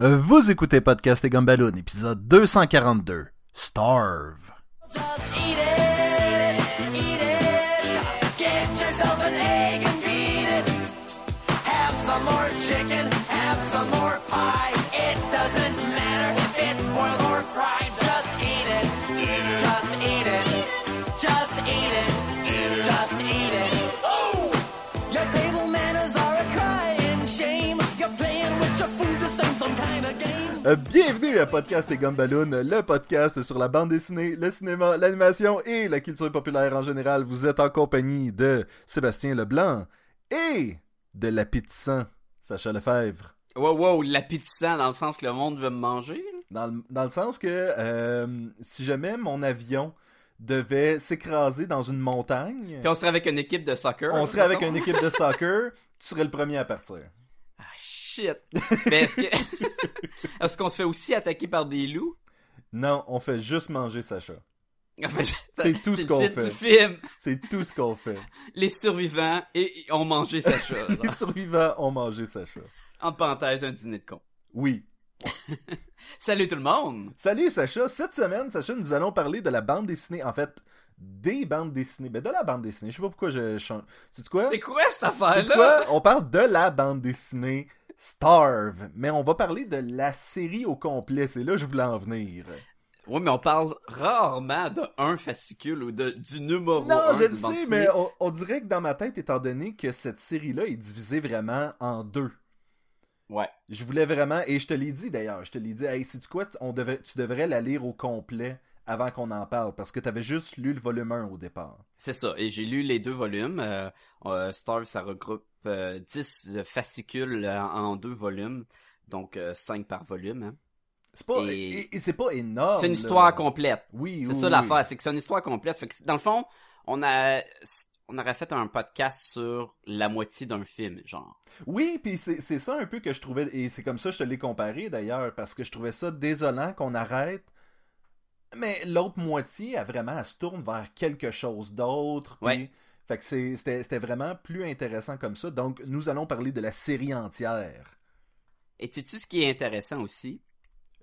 Euh, Vous écoutez Podcast et Gumballoon, épisode 242. Starve. Bienvenue à Podcast et Gumballoon, le podcast sur la bande dessinée, le cinéma, l'animation et la culture populaire en général. Vous êtes en compagnie de Sébastien Leblanc et de l'appétissant Sacha Lefebvre. Wow, wow, l'appétissant dans le sens que le monde veut me manger. Dans le, dans le sens que euh, si jamais mon avion devait s'écraser dans une montagne, Puis on serait avec une équipe de soccer. on serait avec une équipe de soccer, tu serais le premier à partir. Shit. Mais est-ce que. est-ce qu'on se fait aussi attaquer par des loups? Non, on fait juste manger Sacha. C'est tout ce qu'on fait. C'est tout ce qu'on fait. Les survivants et et ont mangé Sacha. Les survivants ont mangé Sacha. en parenthèse, un dîner de con. Oui. Salut tout le monde! Salut Sacha, cette semaine, Sacha, nous allons parler de la bande dessinée, en fait, des bandes dessinées, ben de la bande dessinée, je sais pas pourquoi je change. C'est quoi? C'est quoi cette affaire-là? quoi? On parle de la bande dessinée Starve, mais on va parler de la série au complet, c'est là que je voulais en venir. Oui, mais on parle rarement de un fascicule ou de, du numéro Non, un je le sais, mais on, on dirait que dans ma tête, étant donné que cette série-là est divisée vraiment en deux. Ouais. Je voulais vraiment, et je te l'ai dit d'ailleurs, je te l'ai dit, hey, sais quoi, on devait, tu devrais la lire au complet avant qu'on en parle, parce que t'avais juste lu le volume 1 au départ. C'est ça. Et j'ai lu les deux volumes. Euh, euh, Starve, ça regroupe euh, 10 euh, fascicules euh, en deux volumes. Donc 5 par volume. hein. C'est pas, Et- c'est pas énorme. c'est une là. histoire complète. Oui, C'est oui, ça oui. l'affaire, c'est que c'est une histoire complète. Fait que, dans le fond, on a on aurait fait un podcast sur la moitié d'un film, genre. Oui, puis c'est c'est ça un peu que je trouvais, et c'est comme ça que je te l'ai comparé d'ailleurs, parce que je trouvais ça désolant qu'on arrête. Mais l'autre moitié, elle vraiment, elle se tourne vers quelque chose d'autre. puis- Ouais. Fait que c'était vraiment plus intéressant comme ça. Donc, nous allons parler de la série entière. Et sais-tu ce qui est intéressant aussi?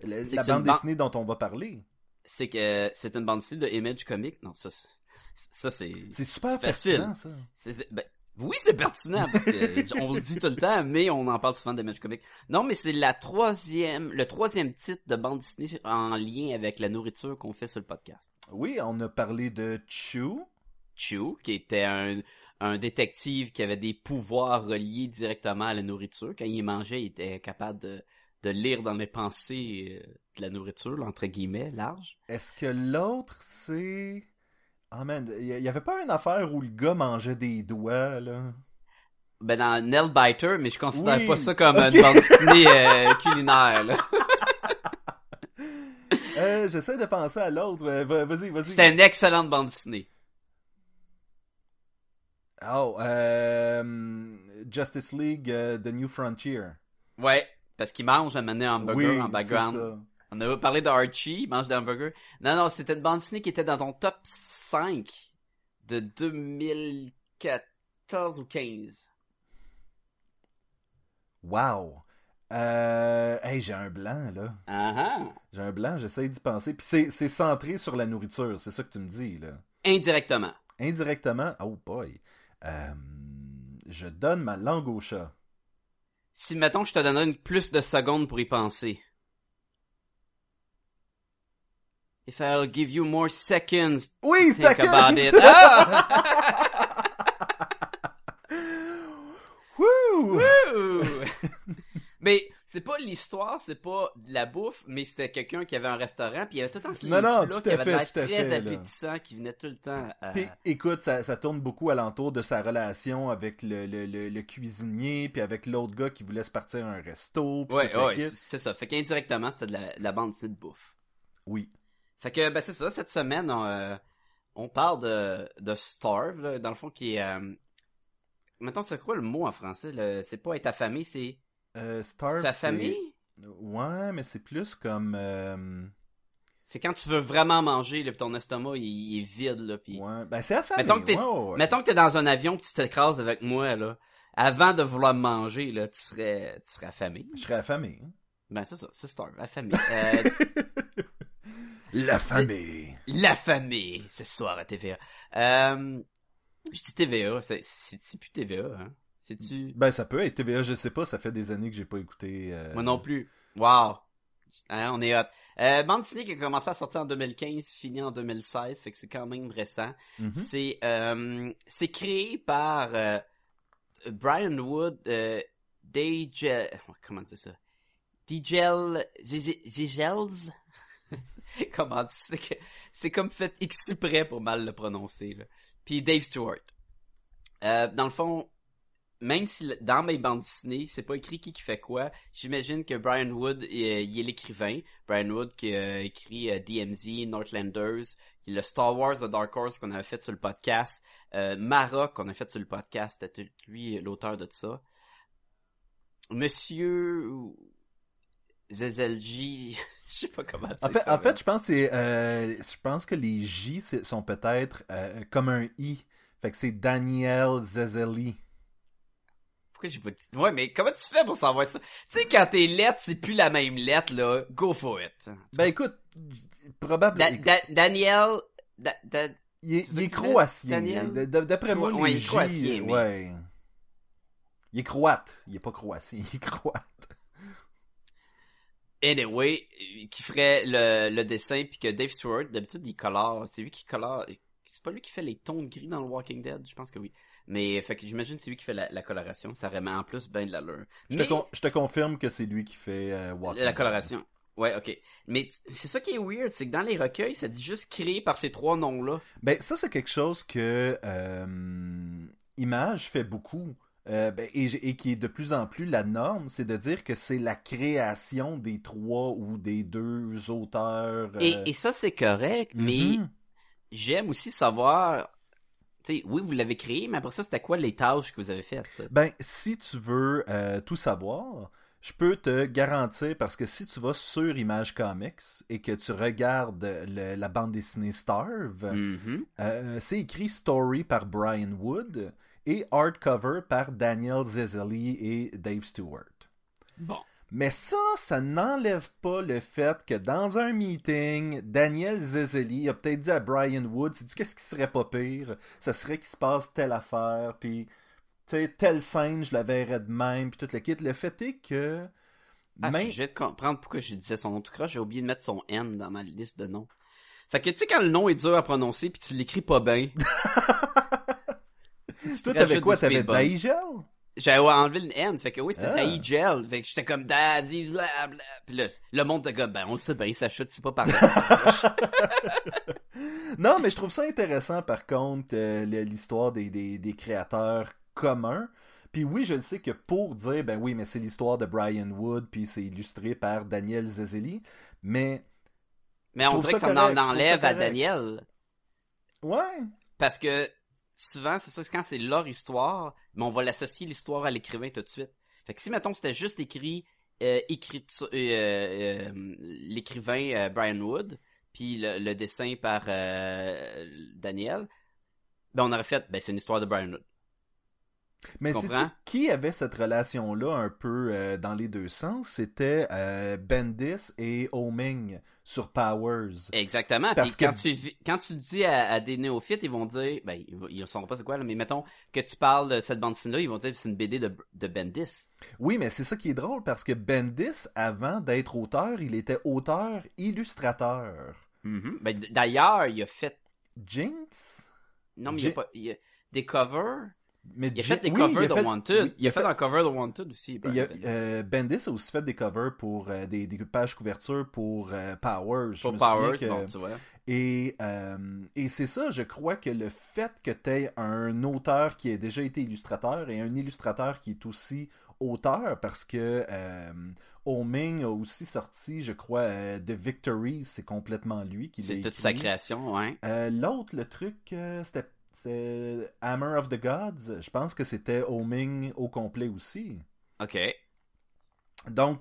La, bande ban- dessinée dont on va parler. C'est que c'est une bande dessinée de Image Comics. Non, ça, c'est- ça c'est... C'est super facile. ben, oui, c'est pertinent parce que on le dit tout le temps, mais on en parle souvent d'Image Comics. Non, mais c'est la troisième, le troisième titre de bande dessinée en lien avec la nourriture qu'on fait sur le podcast. Oui, on a parlé de Chew. Chew, qui était un, un détective qui avait des pouvoirs reliés directement à la nourriture. Quand il mangeait, il était capable de, de lire dans mes pensées euh, de la nourriture, entre guillemets, large. Est-ce que l'autre, c'est... Ah man, il y, avait pas une affaire où le gars mangeait des doigts, là? Ben dans Nail Biter, mais je considère Oui, pas ça comme une bande dessinée euh, culinaire. Là. Euh, J'essaie de penser à l'autre. Va- Vas-y, vas-y. C'était une excellente bande dessinée. Oh, euh, Justice League, euh, The New Frontier. Ouais, parce qu'il mange un mané hamburger en background. ça. On avait parlé de Archie, il mange des hamburgers. Non, non, c'était une bande dessinée qui était dans ton top 5 de 2014 ou 15. Wow. Euh, hey, j'ai un blanc, là. Ah. J'ai un blanc, j'essaie d'y penser. Puis c'est- c'est centré sur la nourriture, c'est ça que tu me dis, là. Indirectement. Indirectement, oh boy. Euh, je donne ma langue au chat. Si, mettons, je te donnerais une plus de secondes pour y penser. If I'll give you more seconds Oui, to think seconds! about it. Ah! Wouh! Ouh! mais c'est pas l'histoire, c'est pas de la bouffe, mais c'était quelqu'un qui avait un restaurant, puis il y avait tout le temps ce Non, non, tout qui avait l'air très fait, là. appétissant, qui venait tout le temps à... Puis écoute, ça, ça tourne beaucoup alentour de sa relation avec le, le, le, le cuisinier, puis avec l'autre gars qui voulait se partir à un resto. puis Ouais, ouais, c'est ça. Fait qu'indirectement, c'était de la, de la bande de bouffe. Oui. Fait que, ben c'est ça, cette semaine, on, euh, on parle de, de Starve, là, dans le fond, qui est... Euh... Mettons, c'est quoi le mot en français? là? C'est pas être affamé, c'est... Euh, Starve, affamé? Ouais, mais c'est plus comme... euh, C'est quand tu veux vraiment manger, là, pis ton estomac, il, il est vide, là, pis... Ouais, ben c'est affamé. Mettons que t'es- ouais, ouais, ouais. Mettons que t'es dans un avion pis tu t'écrases avec moi, là. Avant de vouloir manger, là, tu serais, tu serais affamé. Je serais affamé. hein. Ben, c'est ça, c'est Star, la famille. Euh, La famille. la famille, ce soir à TVA. Euh, je dis TVA, c'est plus TVA, hein? C'est-tu... Ben, ça peut être TVA, je sais pas, ça fait des années que j'ai pas écouté. euh, Moi non plus. Wow. Hein, on est hot. Euh, bande dessinée qui a commencé à sortir en 2015, fini en 2016, fait que c'est quand même récent. mhm. C'est euh, c'est créé par euh, Brian Wood, euh, DJ, comment dire ça, Digel, Zigels, comment dire, c'est que c'est comme fait exprès pour mal le prononcer là. Puis Dave Stewart. Euh, dans le fond, même si dans mes bandes dessinées, c'est pas écrit qui qui fait quoi, j'imagine que Brian Wood, euh, il est l'écrivain. Brian Wood qui a écrit euh, DMZ, Northlanders, le Star Wars The Dark Horse qu'on avait fait sur le podcast, euh, Mara qu'on a fait sur le podcast, c'était lui l'auteur de ça. Monsieur Zezelji, je sais pas comment dire En fait, ça, en fait, je pense que c'est, je pense que les J sont peut-être comme un I. Fait que c'est Daniel Zezeli. Pourquoi j'ai pas dit... Ouais, mais comment tu fais pour savoir ça? Tu sais, quand tes lettres, c'est plus la même lettre, là, go for it. Ben écoute, probablement. Da- Da- Daniel... Da- Da- il est, il est croatien. D'après moi, Ouais, les il est croatien, mais- ouais. Il est croate. Il est pas croatien, il est croate. Anyway, euh, qui ferait le, le dessin, puis que Dave Stewart, d'habitude, il colore. C'est lui qui colore. C'est pas lui qui fait les tons de gris dans le Walking Dead, je pense que oui. Mais fait que j'imagine que c'est lui qui fait la, la coloration. Ça remet en plus bien de l'allure. Je te, Mais con- je te confirme que c'est lui qui fait euh, la coloration. Ouais, ok. Mais c'est ça qui est weird, c'est que dans les recueils, ça dit juste créé par ces trois noms-là. Ben, ça, c'est quelque chose que euh, Image fait beaucoup. euh, ben, et, et qui est de plus en plus la norme, c'est de dire que c'est la création des trois ou des deux auteurs. euh, Et, et ça, c'est correct, mais mhm. j'aime aussi savoir. Oui, vous l'avez créé, mais après ça, c'était quoi les tâches que vous avez faites? Ben, si tu veux euh, tout savoir, je peux te garantir, parce que si tu vas sur Image Comics et que tu regardes le- la bande dessinée Starve, Mhm. euh, c'est écrit Story par Brian Wood et Hardcover par Daniel Zezeli et Dave Stewart. Bon. Mais ça, ça n'enlève pas le fait que dans un meeting, Daniel Zezeli a peut-être dit à Brian Wood, il dit qu'est-ce qui serait pas pire, ça serait qu'il se passe telle affaire, puis telle scène, je la verrais de même, puis tout le kit. Le fait est que Ah, même- je vais te comprendre pourquoi je disais son nom tout croche. J'ai oublié de mettre son N dans ma liste de noms. Fait que tu sais quand le nom est dur à prononcer puis tu l'écris pas bien. toi t'avais quoi, t'avais Daigel? J'avais enlevé le N, fait que oui, c'était Ah. Daigel. Fait que j'étais comme Daddy, blablabla. Puis là, le monde de gars, ben on le sait bien, ça chute, c'est pas pareil. Non, mais je trouve ça intéressant par contre, euh, le- l'histoire des, des, des créateurs communs. Puis oui, je le sais que pour dire, ben oui, mais c'est l'histoire de Brian Wood, puis c'est illustré par Daniel Zezeli, mais Mais on dirait ça que ça correct, en enlève à. Daniel. ouais, Parce que souvent, c'est ça, quand c'est leur histoire, mais on va l'associer l'histoire à l'écrivain tout de suite. Fait que si, mettons, c'était juste écrit, euh, écrit euh, euh, l'écrivain euh, Brian Wood, puis le, le dessin par euh, Daniel, ben on aurait fait, ben c'est une histoire de Brian Wood. Mais Tu c'est qui avait cette relation-là un peu euh, dans les deux sens? C'était euh, Bendis et Oming sur Powers. Exactement. Parce Puis que- quand tu vi- quand tu dis à, à des néophytes, ils vont dire, ben ils, ils sauront pas c'est quoi là, mais mettons que tu parles de cette bande là, ils vont dire que c'est une BD de, de Bendis. Oui, mais c'est ça qui est drôle parce que Bendis, avant d'être auteur, il était auteur-illustrateur. Mhm. Ben, d- d'ailleurs, il a fait Jinx? Non, mais il J'ai- y a pas. il a des covers. Mais Il a fait des oui, covers de fait- Wanted. oui, il a fait un cover de Wanted aussi. Il a- Bendis. euh, Bendis a aussi fait des covers pour euh, des, des pages couverture pour euh, Powers. je Pour souviens Powers, que- bon, tu vois. Et, euh, et c'est ça, je crois que le fait que tu aies un auteur qui a déjà été illustrateur et un illustrateur qui est aussi auteur, parce que euh, Oming a aussi sorti, je crois, The Victories, c'est complètement lui qui l'a C'est toute sa création, ouais. L'autre, le truc, c'était c'était Hammer of the Gods. Je pense que c'était Oming au complet aussi. Ok. Donc,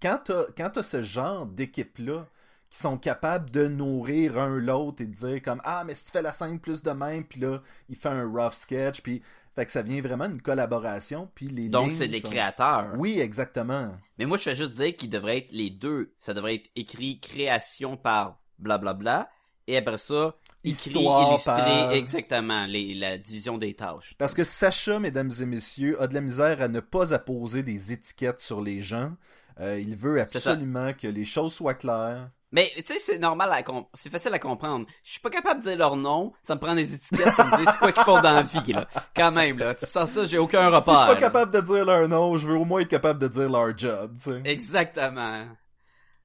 quand tu as, ce genre d'équipe-là qui sont capables de nourrir un l'autre et de dire comme Ah, mais si tu fais la scène plus de même, puis là, il fait un rough sketch, puis Fait que ça vient vraiment d'une collaboration, puis les Donc, c'est les sont- créateurs. Oui, exactement. Mais moi, je vais juste dire qu'il devrait être les deux. Ça devrait être écrit création par blablabla. Et après ça, Histoire illustré, par- exactement, les, la division des tâches. Parce que Sacha, mesdames et messieurs, a de la misère à ne pas apposer des étiquettes sur les gens. Euh, il veut absolument que les choses soient claires. Mais, tu sais, c'est normal à c'est facile à comprendre. Je suis pas capable de dire leur nom, ça me prend des étiquettes pour me dire c'est quoi qu'ils font dans la vie, là. Quand même, là. Sans ça, j'ai aucun Si repère. je suis pas là. capable de dire leur nom, je veux au moins être capable de dire leur job, tu sais. Exactement.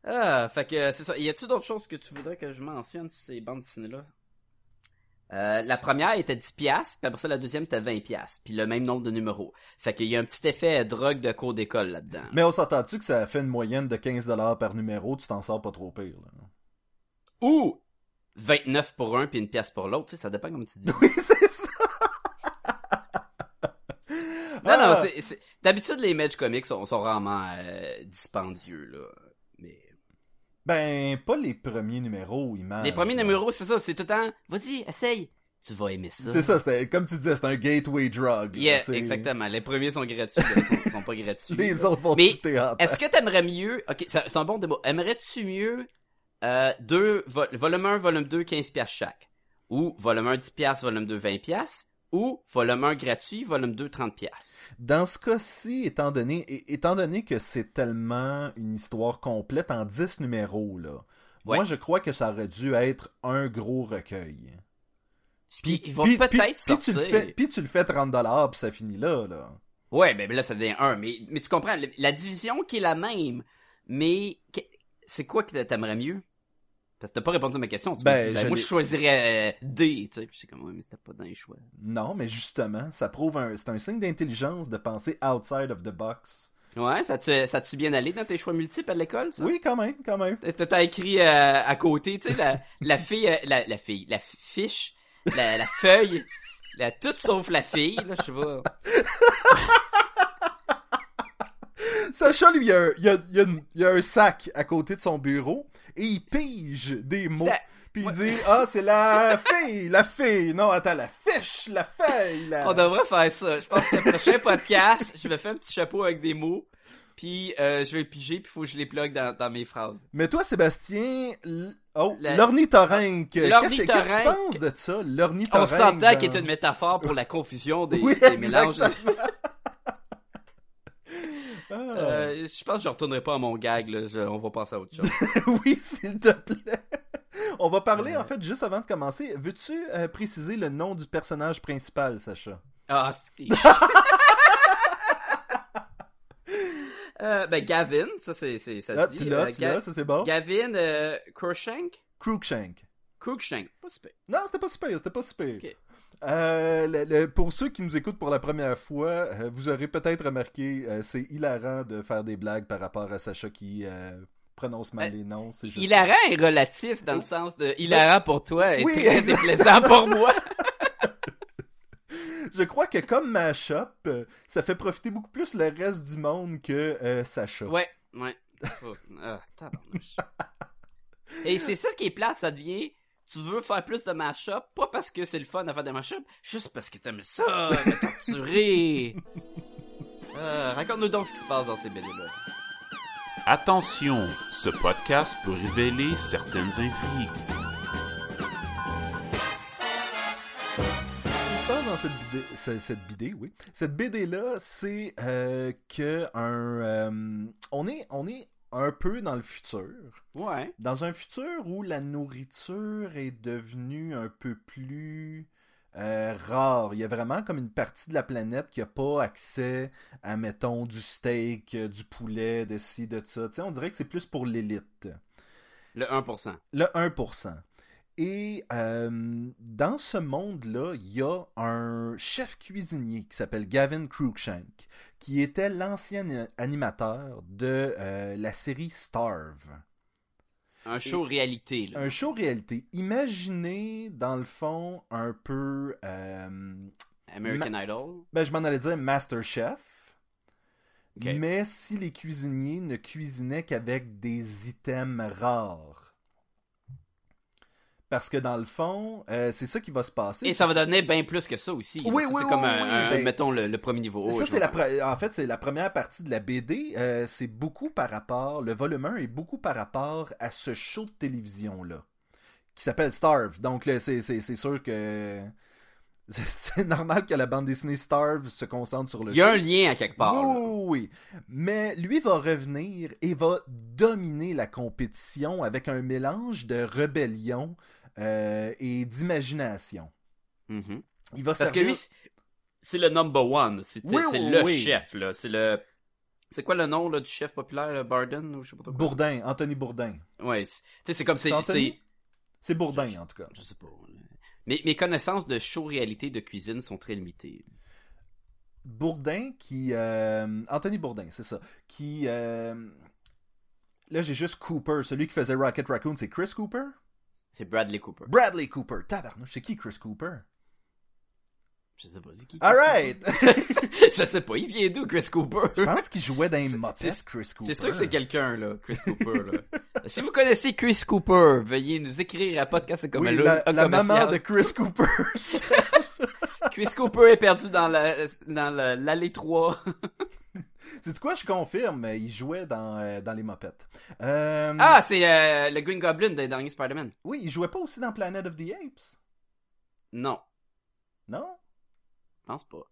Ah, fait que c'est ça. Y a-tu d'autres choses que tu voudrais que je mentionne sur ces bandes dessinées-là? Euh, la première était 10 piastres, puis après ça, la deuxième était 20 piastres, puis le même nombre de numéros. Fait qu'il y a un petit effet drogue de cours d'école là-dedans. Mais on s'entend-tu que ça fait une moyenne de 15$ par numéro, tu t'en sors pas trop pire, là? Ou 29 pour un puis une pièce pour l'autre, tu sais, ça dépend comme tu dis. Oui, c'est ça! Non, non, Ah, d'habitude, les Mage Comics sont, sont rarement euh, dispendieux, là. Ben, pas les premiers numéros, Image. les premiers là. numéros, c'est ça, c'est tout le temps, vas-y, essaye. Tu vas aimer ça. C'est ça, c'était, comme tu disais, c'est un gateway drug. Yeah, c'est- exactement. Les premiers sont gratuits, autres sont, sont pas gratuits. Les autres vont Mais tout théâtre. Est-ce que t'aimerais mieux, ok, c'est un bon débat, aimerais-tu mieux euh, deux, vo- volume 1, volume 2, 15 piastres chaque? Ou volume 1, 10 piastres, volume 2, 20 piastres? Ou volume 1 gratuit, volume 2, 30 piastres? Dans ce cas-ci, étant donné, étant donné que c'est tellement une histoire complète en 10 numéros, là, Ouais. moi je crois que ça aurait dû être un gros recueil. Puis, ils vont puis- peut-être puis- puis sortir. tu le fais, puis tu le fais 30$ puis ça finit là, là. Ouais, ben là, ça devient un. Mais, mais tu comprends, la division qui est la même, mais c'est quoi que t'aimerais mieux? Parce que t'as pas répondu à ma question. Tu Ben, dit, ben, je moi, je choisirais euh, D, tu sais. Puis c'est comme, ouais, mais c'était pas dans les choix. Non, mais justement, ça prouve un, c'est un signe d'intelligence de penser outside of the box. Ouais, ça te, ça te bien allé dans tes choix multiples à l'école, ça? Oui, quand même, quand même. T'as écrit euh, à côté, tu sais, la, la fille, euh, la, la fille, la fi- fiche, la, la feuille, la, tout sauf la fille, là, je sais pas. Sacha, lui, il y a, il y a- il y a un sac à côté de son bureau et il pige des mots. la- Puis il dit Ah, c'est la fille, la fille. Non, attends, la fiche, la feuille. La... On devrait faire ça. Je pense que le prochain podcast, je vais faire un petit chapeau avec des mots, puis euh, je vais le piger, puis faut que je les plug dans, dans mes phrases. Mais toi, Sébastien, oh, l'ornithorynque. Qu'est-ce que tu penses de ça, On l'ornithorynque? s'entend dans- qu'il est une métaphore pour la confusion des, Oui, des mélanges. Ah. Euh, je pense que je retournerai pas à mon gag, là. Je- on va passer à autre chose. oui, s'il te plaît. On va parler, en fait, juste avant de commencer. Veux-tu euh, préciser le nom du personnage principal, Sacha? Ah, euh, ben, Gavin, ça, c'est, ça Ah, se dit. tu l'as, euh, tu l'as, ça c'est bon. Gavin Crookshank? Crookshank. Crookshank, pas super. Non, c'était pas super, c'était pas super. Ok. Euh, le- le- pour ceux qui nous écoutent pour la première fois, euh, vous aurez peut-être remarqué, euh, c'est hilarant de faire des blagues par rapport à Sacha qui prononce mal les noms. juste- Hilarant est relatif dans le sens de hilarant pour toi et Oui, très exact. déplaisant pour moi. Je crois que comme Mashup, ça fait profiter beaucoup plus le reste du monde que Sacha. Ouais, ouais. Oh, ah. Et c'est ça ce qui est plate, ça devient. Tu veux faire plus de mashup, pas parce que c'est le fun de faire des mashup, juste parce que t'aimes ça, me torturer. Euh, Raconte-nous donc ce qui se passe dans ces BD-là. Attention, ce podcast peut révéler certaines intrigues. Ce qui se passe dans cette BD, ce- cette BD, oui. Cette BD-là, c'est euh, que un, euh, on, est, on est un peu dans le futur. Ouais. Dans un futur où la nourriture est devenue un peu plus euh, rare. Il y a vraiment comme une partie de la planète qui n'a pas accès à, mettons, du steak, euh, du poulet, de ci, de ça. Tu sais, on dirait que c'est plus pour l'élite. Le 1%. Le 1%. Et euh, dans ce monde-là, il y a un chef cuisinier qui s'appelle Gavin Cruikshank, qui était l'ancien animateur de euh, la série Starve. Un show réalité, là. Un show réalité. Imaginez, dans le fond, un peu... euh, American Idol. ben, je m'en allais dire Masterchef. Ok. Mais si les cuisiniers ne cuisinaient qu'avec des items rares. Parce que dans le fond, euh, c'est ça qui va se passer. Et ça va donner bien plus que ça aussi. Oui, Ça, oui, c'est oui, comme oui, un, oui, un- mettons, le, le premier niveau. Ça, c'est la pre- en fait, c'est la première partie de la BD. euh, c'est beaucoup par rapport, le volume 1 est beaucoup par rapport à ce show de télévision-là, qui s'appelle Starve. Donc, c'est, c'est, c'est sûr que c'est, normal que la bande dessinée Starve se concentre sur le Il y a un lien à quelque part. Oui, oui. Mais lui va revenir et va dominer la compétition avec un mélange de rébellion euh, et d'imagination. Mhm. Il va Parce que lui, c'est- le number one. C'est Oui, c'est oui, le oui. chef, là. C'est le. C'est quoi le nom là, du chef populaire, là, Barden ou je sais pas trop quoi? Bourdin, Anthony Bourdin. Ouais, c'est- tu sais, c'est comme c'est. C'est Anthony? c'est- C'est Bourdin, en tout cas. Je sais pas. Mes, mes connaissances de show réalité de cuisine sont très limitées. Bourdin qui. euh, Anthony Bourdin, c'est ça. Qui. euh, Là, j'ai juste Cooper. Celui qui faisait Rocket Raccoon, c'est Chris Cooper? C'est Bradley Cooper. Bradley Cooper. Tabarnouche, c'est qui Chris Cooper? Je sais pas, c'est qui. Chris Alright je sais pas, il vient d'où, Chris Cooper? Je pense qu'il jouait dans les c'est- Chris Cooper. C'est sûr que c'est quelqu'un, là, Chris Cooper, là. si vous connaissez Chris Cooper, veuillez nous écrire à podcast comme Oui, la, la maman de Chris Cooper. Chris Cooper est perdu dans la, dans la- l'allée 3. C'est quoi, je confirme, il jouait dans, euh, dans les Muppets. Euh, ah, c'est euh, le Green Goblin des derniers Spider-Man. Oui, il jouait pas aussi dans Planet of the Apes? Non, Non? je pense pas.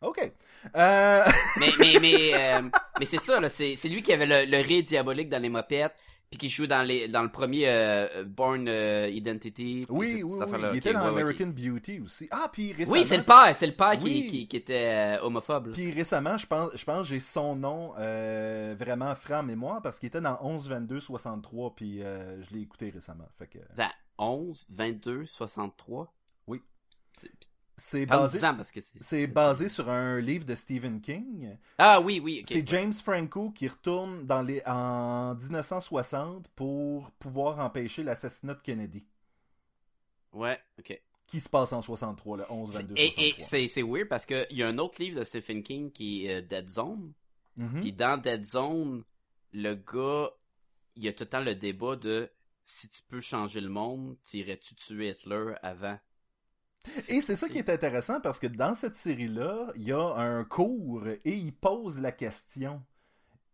Ok. Euh... Mais, mais, mais, euh, mais c'est ça. C'est, c'est lui qui avait le, le ré diabolique dans les mopettes, puis qui joue dans, les, dans le premier euh, Born euh, Identity. Oui, oui, oui. Il était dans ouais, American Beauty aussi. Ah, puis récemment... Oui, c'est le père, c'est le père qui, Oui. qui, qui était euh, homophobe. Puis récemment, je pense, je pense que j'ai son nom vraiment frais en mémoire parce qu'il était dans 11 22 63 puis je l'ai écouté récemment. Fait que Dans 11, 22, 63. Oui. C'est, basé parce que c'est... c'est basé sur un livre de Stephen King. Ah oui, oui, ok. C'est James Franco qui retourne dans les en 1960 pour pouvoir empêcher l'assassinat de Kennedy Ouais, ok. qui se passe en 63 le 11 C'est- 22 et, 63. et c'est, weird parce qu'il y a un autre livre de Stephen King qui est euh, Dead Zone. Mhm. Puis dans Dead Zone, le gars, il y a tout le temps le débat de si tu peux changer le monde, t'irais-tu tuer Hitler avant? Et c'est ça qui est intéressant parce que dans cette série-là, il y a un cours et il pose la question.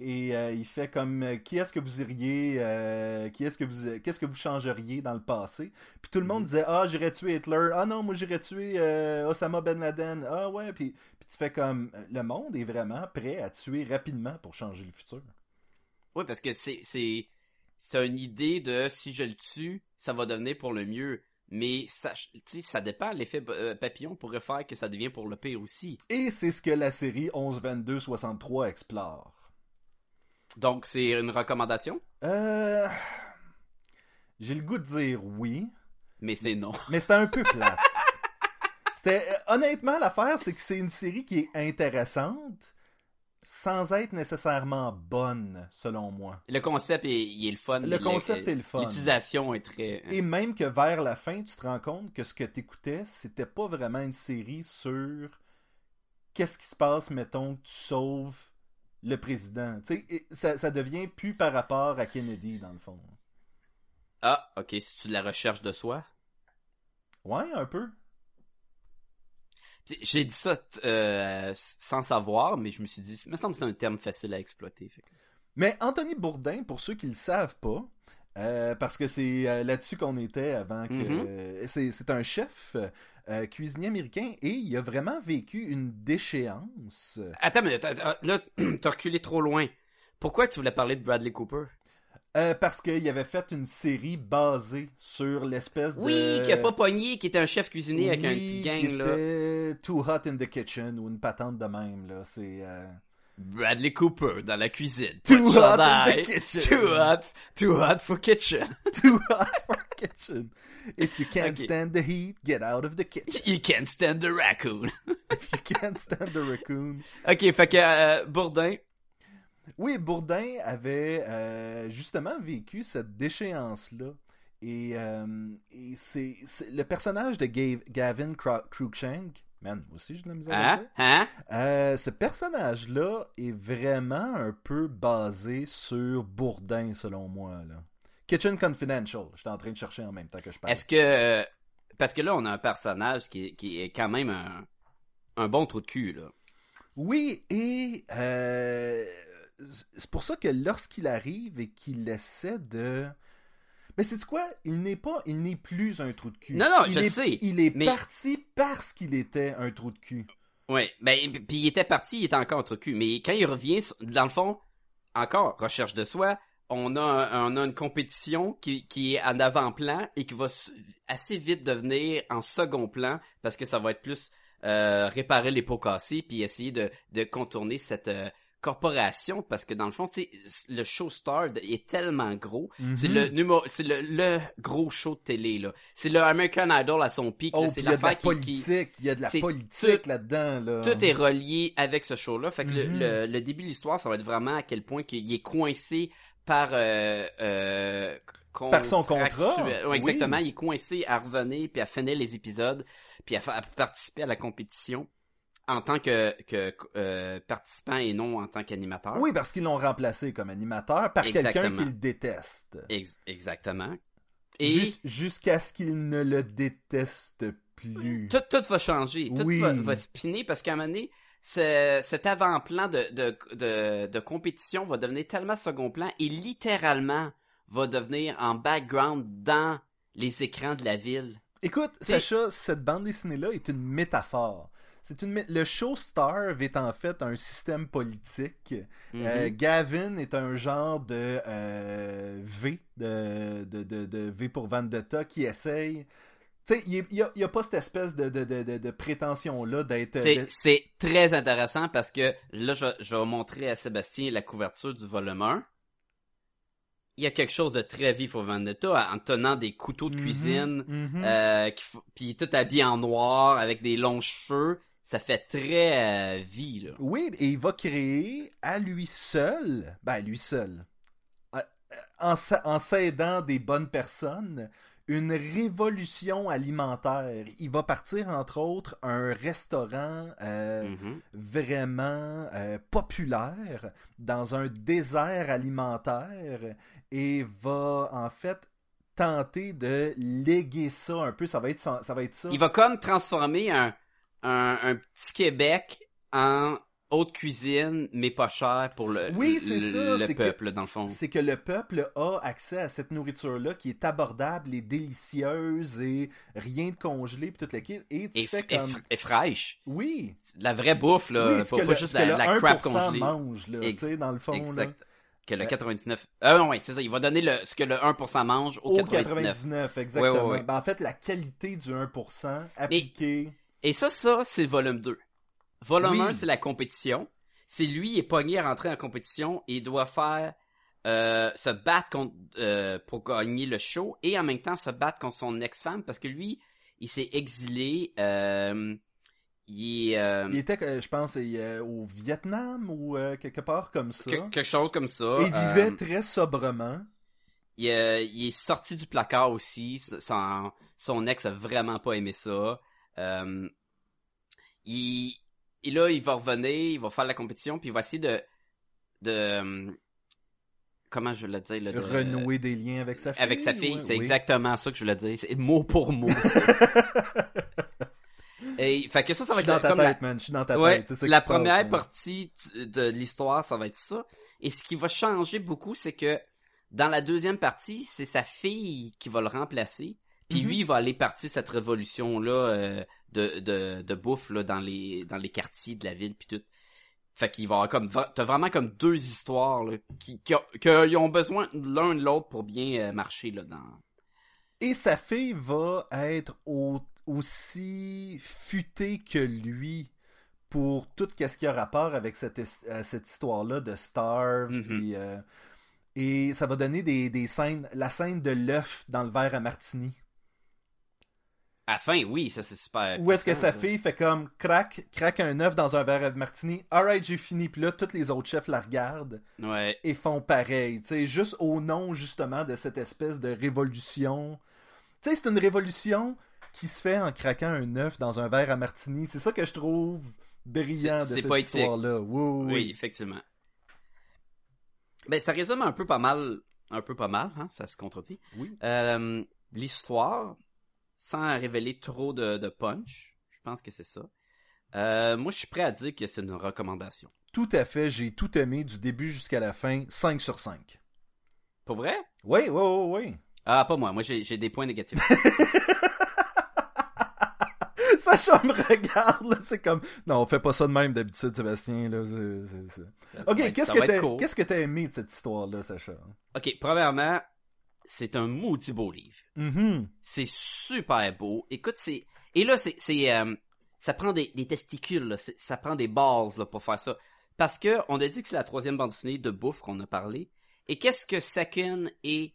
Et euh, il fait comme euh, qui est-ce que vous iriez, euh, qui est-ce que vous, qu'est-ce que vous changeriez dans le passé? Puis tout le monde Mhm. disait ah j'irais tuer Hitler, ah non moi j'irais tuer euh, Osama Ben Laden, ah ouais puis, puis tu fais comme le monde est vraiment prêt à tuer rapidement pour changer le futur. Oui, parce que c'est, c'est, c'est une idée de si je le tue, ça va devenir pour le mieux. Mais ça, ça dépend. L'effet euh, papillon pourrait faire que ça devient pour le pire aussi. Et c'est ce que la série 11-22-63 explore. Donc, c'est une recommandation, Euh, j'ai le goût de dire oui. mais c'est non. Mais c'était un peu plate. Euh, honnêtement l'affaire, c'est que c'est une série qui est intéressante sans être nécessairement bonne selon moi. Le concept est, il est le fun. Le concept est le fun. L'utilisation est très... Et même que vers la fin, tu te rends compte que ce que t'écoutais, c'était pas vraiment une série sur qu'est-ce qui se passe, mettons, que tu sauves le président. Tu sais, ça, ça devient plus par rapport à Kennedy, dans le fond. Ah, ok, c'est-tu de la recherche de soi? Ouais, un peu. J'ai dit ça euh, sans savoir, mais je me suis dit, il me semble que c'est un terme facile à exploiter. fait Mais Anthony Bourdin, pour ceux qui le savent pas, euh, parce que c'est euh, là-dessus qu'on était avant que. Mhm. euh, c'est, un chef cuisinier américain et il a vraiment vécu une déchéance. Attends, mais là, t'as reculé trop loin. Pourquoi tu voulais parler de Bradley Cooper? Euh, parce qu'il avait fait une série basée sur l'espèce de. Oui, qui a pas pogné, qui était un chef cuisinier avec un petit qui gang, là. était Too Hot in the Kitchen ou une patente de même, là. C'est. euh, Bradley Cooper dans la cuisine. Too hot in the kitchen. Too hot, too hot for kitchen. Too Hot for Kitchen. If you can't stand the heat, get out of the kitchen. You can't stand the raccoon. If you can't stand the raccoon. ok, fait que euh, Bourdin, Oui, Bourdin avait euh, justement vécu cette déchéance-là. Et, euh, et c'est, le personnage de Gav- Gavin Cro- Cruikshank, man, aussi j'ai de la misère à le hein, dire. hein? Euh, ce personnage-là est vraiment un peu basé sur Bourdin, selon moi. Là. Kitchen Confidential. J'étais en train de chercher en même temps que je parle. Est-ce que parce que là on a un personnage qui, est- qui est quand même un, un bon trou de cul là. Oui, et euh, c'est pour ça que lorsqu'il arrive et qu'il essaie de... Mais c'est quoi? Il n'est pas, il n'est plus un trou de cul. Non, non, il je est, sais, Il est mais- parti parce qu'il était un trou de cul. Oui, ben puis il était parti, il était encore un trou de cul, mais quand il revient dans le fond encore recherche de soi, on a un- on a une compétition qui, qui est en avant-plan et qui va assez vite devenir en second plan parce que ça va être plus euh, réparer les pots cassés puis essayer de, de contourner cette euh, corporation parce que dans le fond c'est le show star est tellement gros c'est Mhm. le numéro c'est le, le gros show de télé là c'est le American Idol à son pic Oh, là. c'est la qui, qui politique, il y a de la c'est politique là-dedans. Là. tout est relié avec ce show-là. Fait que le- Mhm. le, le début de l'histoire, ça va être vraiment à quel point qu'il est coincé par euh, euh, Par son contrat, Ouais, oui. exactement. Il est coincé à revenir puis à finir les épisodes puis à participer à la compétition en tant que, que euh, participant et non en tant qu'animateur. Oui, parce qu'ils l'ont remplacé comme animateur par quelqu'un Exactement. qu'il déteste. Ex- exactement. Et Jus- Jusqu'à ce qu'il ne le déteste plus. tout, tout va changer. Tout Oui. va, va spinner parce qu'à un moment donné, ce- cet avant-plan de, de, de, de compétition va devenir tellement second plan et littéralement va devenir en background dans les écrans de la ville. Écoute, Sacha, cette bande dessinée-là est une métaphore. C'est une mé- le show Starve est en fait un système politique. Euh, Gavin est un genre de euh, V, de, de, de, de V pour Vendetta, qui essaye. Tu sais, il n'y a, pas cette espèce de, de, de, de, de prétention-là d'être. C'est, très intéressant parce que là, je, je vais montrer à Sébastien la couverture du volume 1. Il y a quelque chose de très vif au Vendetta en tenant des couteaux de Mhm, cuisine, mhm. euh, qui puis tout habillé en noir avec des longs cheveux. Ça fait très euh, vie, là. Oui, et il va créer à lui seul, ben à lui seul, euh, en, sa- en s'aidant des bonnes personnes, une révolution alimentaire. Il va partir, entre autres, un restaurant euh, Mhm. vraiment euh, populaire dans un désert alimentaire et va, en fait, tenter de léguer ça un peu. Ça va être, ça, ça va être ça. Il va comme transformer un, un, un petit Québec en haute cuisine, mais pas cher pour le, Oui, c'est le, ça, le que- peuple, dans le fond. C'est que le peuple a accès à cette nourriture-là qui est abordable et délicieuse et rien de congelé puis toute la kit. Et tu Et, fais comme... et fraîche. Oui, La vraie bouffe, là. oui, pas, pas le, juste la, la crap 1% congelée. mange, là, tu sais, dans le fond. là. Exact. Que le Euh, 99. Ah non, oui, c'est ça. Il va donner le, ce que le 1% mange au, Au 99. 99, exactement. Ouais, ouais, ouais. Ben, en fait, la qualité du 1% appliquée... Et ça, ça, c'est le volume 2. Volume Oui. 1, c'est la compétition. C'est lui, il est pogné à rentrer en compétition et il doit faire euh, se battre contre, euh, pour gagner le show et en même temps se battre contre son ex-femme parce que lui, il s'est exilé. Euh, il est euh, Il était, euh, je pense, au Vietnam ou euh, quelque part comme ça. que- quelque chose comme ça. Et il vivait très sobrement. il, il est sorti du placard aussi. Son, son ex a vraiment pas aimé ça. Euh, il, et là, il va revenir, il va faire la compétition, puis il va essayer de... de euh, comment je veux le dire? Là, de- renouer des liens avec sa fille. Avec sa fille, ouais, c'est oui. exactement ça que je voulais dire. C'est mot pour mot. Et fait que ça, ça Je va suis dans être ta comme la, tête, man. Je suis dans ta Ouais, tête. la passe, première partie de l'histoire, ça va être ça. Et ce qui va changer beaucoup, c'est que dans la deuxième partie, c'est sa fille qui va le remplacer. Puis lui, il va aller partir cette révolution-là euh, de, de, de bouffe là, dans, les, dans les quartiers de la ville, puis tout. Fait qu'il va avoir comme... T'as vraiment comme deux histoires là, qui, qui, ont- qui ont besoin l'un de l'autre pour bien euh, marcher là, dans... Et sa fille va être au- aussi futée que lui pour tout ce qui a rapport avec cette, euh, cette histoire-là de Starve. Mhm. euh, et ça va donner des, des scènes, la scène de l'œuf dans le verre à martini. À la fin, oui, ça c'est super. Où est-ce que sa ça. fille fait comme craque, craque un œuf dans un verre à martini. Alright, j'ai fini. Puis là, tous les autres chefs la regardent Ouais. et font pareil. Tu sais, juste au nom justement de cette espèce de révolution. Tu sais, c'est une révolution qui se fait en craquant un œuf dans un verre à martini. C'est ça que je trouve brillant de cette histoire-là. Oui, oui. effectivement. Ben, ça résume un peu pas mal un peu pas mal, hein, ça se contredit. Oui. Euh, L'histoire, sans révéler trop de, de punch, je pense que c'est ça. Euh, moi, je suis prêt à dire que c'est une recommandation. Tout à fait, j'ai tout aimé du début jusqu'à la fin, 5 sur 5. Pour vrai? Oui, oui, oui, oui. Ah, pas moi. Moi, j'ai des points négatifs. Sacha me regarde, c'est comme... Non, on fait pas ça de même d'habitude, Sébastien, là. Ça- ça Ok, que t'as qu'est-ce que t'as aimé de cette histoire-là, Sacha? Ok, premièrement, c'est un maudit beau livre. Mhm. C'est super beau. Écoute, c'est et là c'est euh, ça prend des, des testicules, là. Ça prend des bases là, pour faire ça. Parce que on a dit que c'est la troisième bande dessinée de bouffe qu'on a parlé. Et qu'est-ce que Sakin et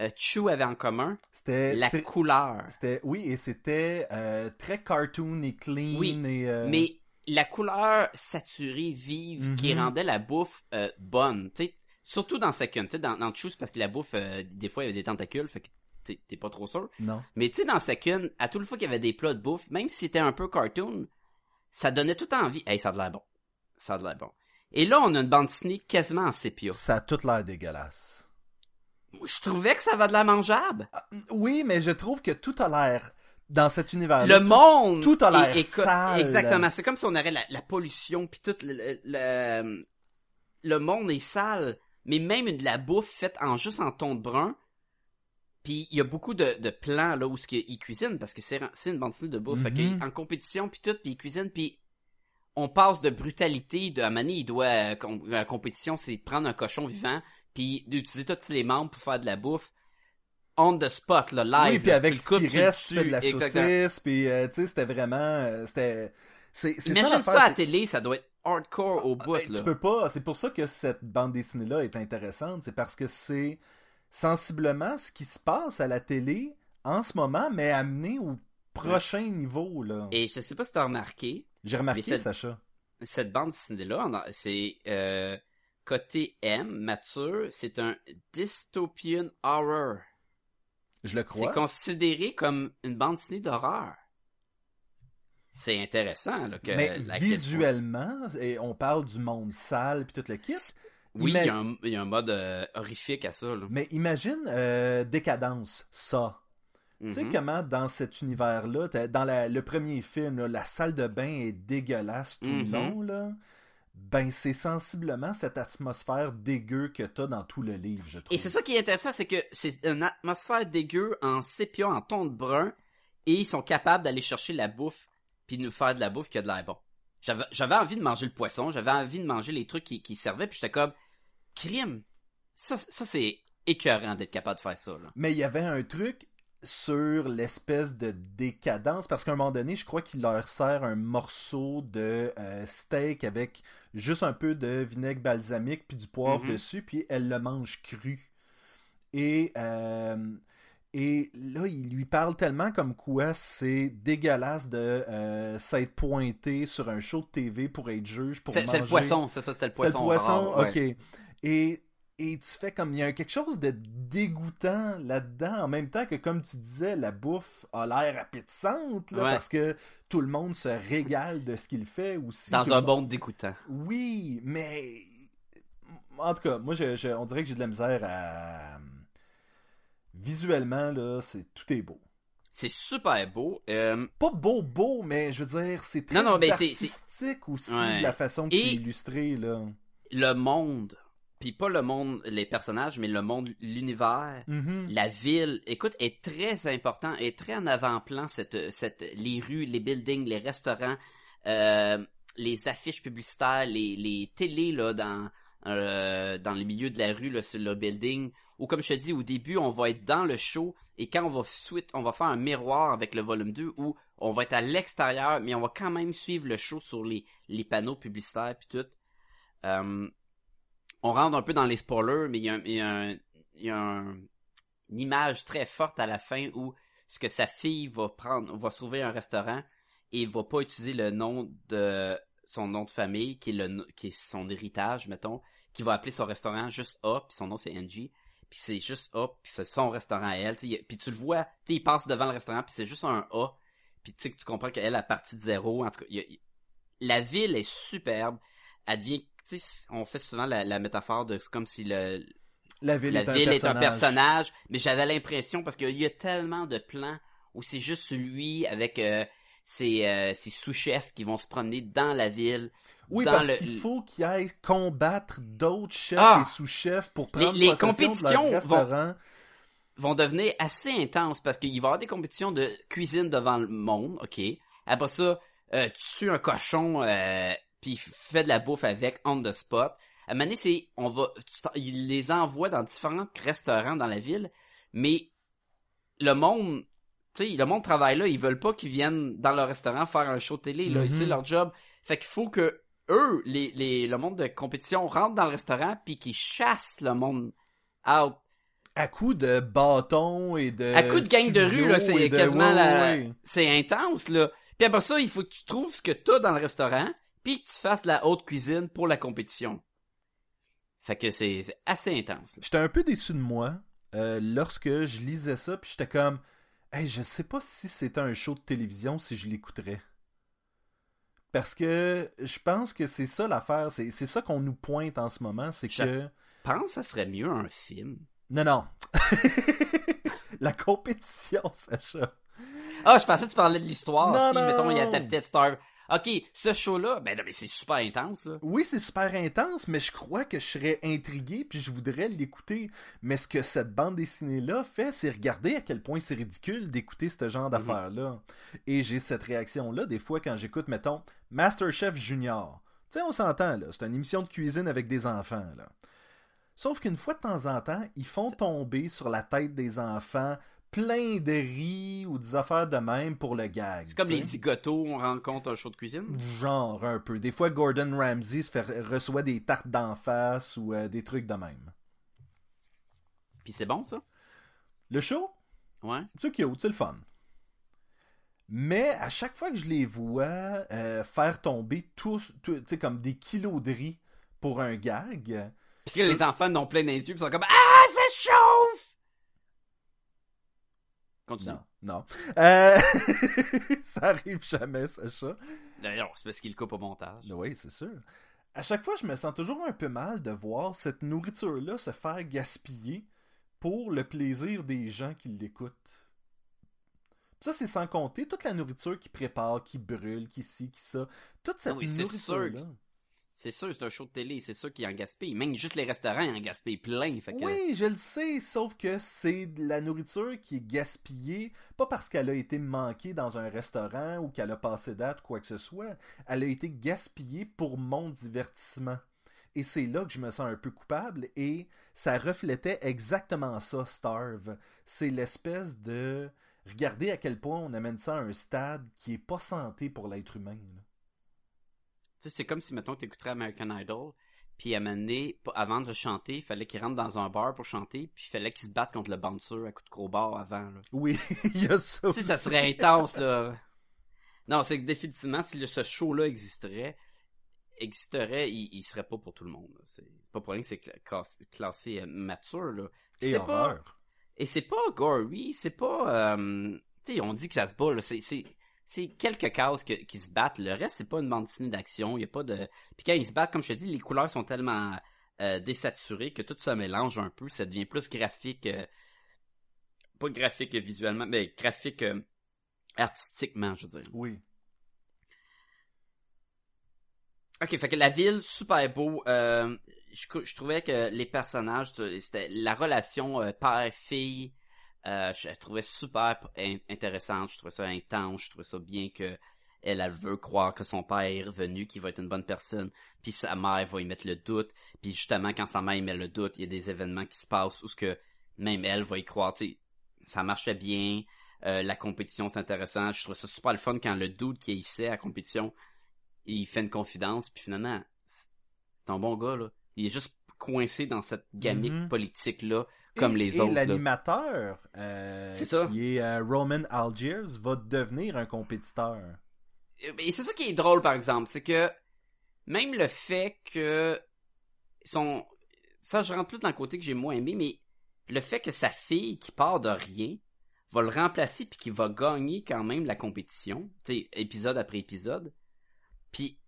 euh, Chu avaient en commun? C'était... La couleur. C'était... Oui, et c'était euh, très cartoon et clean Oui, et... euh, Mais la couleur saturée, vive, qui Mhm. rendait la bouffe bonne. Tu sais, surtout dans Sakin. Tu sais, dans, dans c'est parce que la bouffe, euh, des fois, il y avait des tentacules, fait que t'es t'es pas trop sûr. Non. Mais tu sais, dans Second, à toute fois qu'il y avait des plats de bouffe, même si c'était un peu cartoon, ça donnait tout envie. Hey, ça a de l'air bon. Ça a de l'air bon. Et là, on a une bande dessinée quasiment en sépia. Ça a tout l'air dégueulasse. Je trouvais que ça va de la mangeable. Oui, mais je trouve que tout a l'air... Dans cet univers le monde tout a l'air sale. Exactement. C'est comme si on aurait la, la pollution puis tout le, le, le- le monde est sale. Mais même de la bouffe faite en juste en ton de brun. Puis il y a beaucoup de, de plans là où ce qu'ils cuisinent parce que c'est c'est une bande dessinée de bouffe. Mhm. que en compétition puis tout puis ils cuisinent puis on passe de brutalité de à Mané il doit euh, com- la compétition c'est prendre un cochon vivant puis d'utiliser tous les membres pour faire de la bouffe on the spot là live. Oui, puis avec ce qui reste, de la saucisse, puis euh, tu sais, c'était vraiment... euh, c'était... C'est, Imagine ça, ça, à la télé, ça doit être hardcore au bout, Ben, là. tu peux pas. C'est pour ça que cette bande dessinée-là est intéressante. C'est parce que c'est sensiblement ce qui se passe à la télé en ce moment, mais amené au prochain niveau. Là. Et je sais pas si t'as remarqué, J'ai remarqué, c'est- Sacha. cette bande dessinée-là, on a- c'est euh, côté M, mature, c'est un dystopian horror. Je le C'est crois. considéré comme une bande dessinée d'horreur. C'est intéressant, là, que mais la visuellement, et on parle du monde sale puis tout le kit. Oui, il y, a un- il y a un mode euh, horrifique à ça, là. Mais imagine euh, Décadence, ça. Tu sais Mhm. comment dans cet univers-là, dans la- le premier film, là, la salle de bain est dégueulasse tout le Mhm. long, là. Ben, c'est sensiblement cette atmosphère dégueu que t'as dans tout le livre, je trouve. Et c'est ça qui est intéressant, c'est que c'est une atmosphère dégueu en sépia, en ton de brun, et ils sont capables d'aller chercher la bouffe, puis de nous faire de la bouffe qui a de l'air bon. J'avais, envie de manger le poisson, j'avais envie de manger les trucs qui, qui servaient, puis j'étais comme, crime. Ça, ça c'est écœurant d'être capable de faire ça, là. Mais il y avait un truc sur l'espèce de décadence, parce qu'à un moment donné, je crois qu'il leur sert un morceau de euh, steak avec juste un peu de vinaigre balsamique puis du poivre Mhm. dessus, puis elle le mange cru. Et, euh, et là, il lui parle tellement comme quoi c'est dégueulasse de euh, s'être pointé sur un show de TV pour être juge, pour C'est, manger... c'est le poisson, c'est ça, c'était le C'était le poisson. poisson, ouais. ok. Et, et tu fais comme, il y a quelque chose de dégoûtant là-dedans, en même temps que, comme tu disais, la bouffe a l'air appétissante, là, Ouais. parce que tout le monde se régale de ce qu'il fait aussi. Dans un monde dégoûtant. Oui, mais... En tout cas, moi, je, je- on dirait que j'ai de la misère à... Visuellement, là, c'est tout est beau. C'est super beau. euh, Pas beau, beau, mais je veux dire, c'est très Non, mais artistique aussi, Ouais. la façon que c'est illustré, là. le monde, puis pas le monde, les personnages, mais le monde, l'univers, Mhm. la ville, écoute, est très important, est très en avant-plan cette, cette, les rues, les buildings, les restaurants, euh, les affiches publicitaires, les, les télés là dans euh, dans le milieu de la rue là, sur le building. Ou comme je te dis au début, on va être dans le show et quand on va suite, on va faire un miroir avec le volume 2 où on va être à l'extérieur, mais on va quand même suivre le show sur les, les panneaux publicitaires puis tout. Euh, on rentre un peu dans les spoilers, mais il y a, une image très forte à la fin où ce que sa fille va prendre, va sauver un restaurant et va pas utiliser le nom de son nom de famille qui est le qui est son héritage mettons, qui va appeler son restaurant juste A puis son nom c'est Angie puis c'est juste A puis c'est son restaurant à elle, puis tu le vois, il passe devant le restaurant puis c'est juste un A puis tu tu comprends qu'elle a parti de zéro en tout cas, y a- la ville est superbe, elle devient on fait souvent la, la métaphore de c'est comme si le La ville, la est, un personnage, mais j'avais l'impression parce qu'il y a tellement de plans où c'est juste lui avec euh, ses, euh, ses sous-chefs qui vont se promener dans la ville. Oui, dans parce le- qu'il faut qu'il aille combattre d'autres chefs Ah! et sous-chefs pour prendre les possession compétitions de leur restaurant. vont devenir assez intenses parce qu'il va y avoir des compétitions de cuisine devant le monde, ok? Après ça, euh, tu tues un cochon, euh, puis fais de la bouffe avec on the spot. À un moment donné, c'est, on va, il les envoie dans différents restaurants dans la ville, mais le monde, sais, le monde travaille là, ils veulent pas qu'ils viennent dans leur restaurant faire un show de télé, là, Mhm. c'est leur job. Fait qu'il faut que eux, les, les, le monde de compétition rentrent dans le restaurant puis qu'ils chassent le monde out À coup de bâton et de. à coup de gang de rue, là, c'est quasiment ouais, la... ouais. C'est intense, là. Puis après ça, il faut que tu trouves ce que t'as dans le restaurant, puis que tu fasses la haute cuisine pour la compétition. Fait que c'est assez intense. J'étais un peu déçu de moi euh, lorsque je lisais ça, puis j'étais comme, hey, je sais pas si c'était un show de télévision, si je l'écouterais. Parce que je pense que c'est ça l'affaire, c'est c'est ça qu'on nous pointe en ce moment, c'est Je- que... Je pense que ça serait mieux un film. Non, non. La compétition, Sacha. Ah, je pensais que tu parlais de l'histoire. Si, non. mettons, il y a ta petite star. Ok, ce show-là, ben non, mais c'est super intense, là. Oui, c'est super intense, mais je crois que je serais intrigué puis je voudrais l'écouter. Mais ce que cette bande dessinée-là fait, c'est regarder à quel point c'est ridicule d'écouter ce genre d'affaires-là. Et j'ai cette réaction-là des fois quand j'écoute, mettons, Masterchef Junior. Tu sais, on s'entend, là. C'est une émission de cuisine avec des enfants, là. Sauf qu'une fois de temps en temps, ils font tomber sur la tête des enfants plein de riz ou des affaires de même pour le gag. C'est comme les zigotos, on rencontre un show de cuisine? Genre un peu. Des fois, Gordon Ramsay se fait, reçoit des tartes d'en face ou euh, des trucs de même. Puis c'est bon, ça? Le show, Ouais. c'est cute, c'est le fun. Mais à chaque fois que je les vois euh, faire tomber tous, tu sais, comme des kilos de riz pour un gag, Puis que les enfants n'ont plein les yeux, ils sont comme Ah, ça chauffe! Continue. non, non. Euh, ça arrive jamais, Sacha. D'ailleurs, c'est parce qu'il le coupe au montage. Oui, c'est sûr. À chaque fois, je me sens toujours un peu mal de voir cette nourriture-là se faire gaspiller pour le plaisir des gens qui l'écoutent. Ça, c'est sans compter toute la nourriture qui prépare, qui brûle, qui ci, qui ça. Toute cette Ah oui, nourriture-là. C'est sûr, c'est un show de télé, c'est sûr qu'ils en gaspillent. Même juste les restaurants, ils en gaspillent plein. Oui, je le sais, sauf que c'est de la nourriture qui est gaspillée, pas parce qu'elle a été manquée dans un restaurant ou qu'elle a passé date, quoi que ce soit. Elle a été gaspillée pour mon divertissement. Et c'est là que je me sens un peu coupable et ça reflétait exactement ça, Starve. C'est l'espèce de... Regardez à quel point on amène ça à un stade qui est pas santé pour l'être humain. Sais, c'est comme si, mettons, t'écouterais American Idol, puis à un moment donné, p- avant de chanter, il fallait qu'il rentre dans un bar pour chanter, puis il fallait qu'il se batte contre le bouncer à coup de crowbar avant. Là. Oui, il y a ça ça serait intense, là. Non, c'est que définitivement, si le- ce show-là existerait, existerait, il, il serait pas pour tout le monde. C'est pas pour rien que c'est cla- classé, classé, euh, mature, là. Puis Et c'est pas, horreur. et c'est pas gory, c'est pas, euh, tu sais, on dit que ça se bat, là. C'est, c'est, quelques cases que- qui se battent. Le reste, c'est pas une bande dessinée d'action. Il y a pas de, puis quand ils se battent, comme je te dis, les couleurs sont tellement euh, désaturées que tout ça mélange un peu. Ça devient plus graphique, euh, pas graphique visuellement, mais graphique euh, artistiquement, je veux dire. Oui. Ok, fait que la ville, super beau. Je, je trouvais que les personnages, c'était la relation père-fille, euh, je la trouvais super in- intéressante. Je trouvais ça intense. Je trouvais ça bien que elle, elle veut croire que son père est revenu, qu'il va être une bonne personne. Puis sa mère va y mettre le doute. Puis justement, quand sa mère y met le doute, il y a des événements qui se passent où ce que même elle va y croire. Tu sais, ça marchait bien. Euh, la compétition, c'est intéressant. Je trouve ça super le fun quand le doute qui est à la compétition, il fait une confidence, puis finalement, c'est un bon gars, là. Il est juste coincé dans cette gamique Mhm. politique-là, comme les et autres. l'animateur, euh, C'est ça. qui est euh, Roman Algiers, va devenir un compétiteur. Et c'est ça qui est drôle, par exemple, c'est que même le fait que son... Ça, je rentre plus dans le côté que j'ai moins aimé, mais le fait que sa fille, qui part de rien, va le remplacer puis qui va gagner quand même la compétition, tu sais, épisode après épisode, puis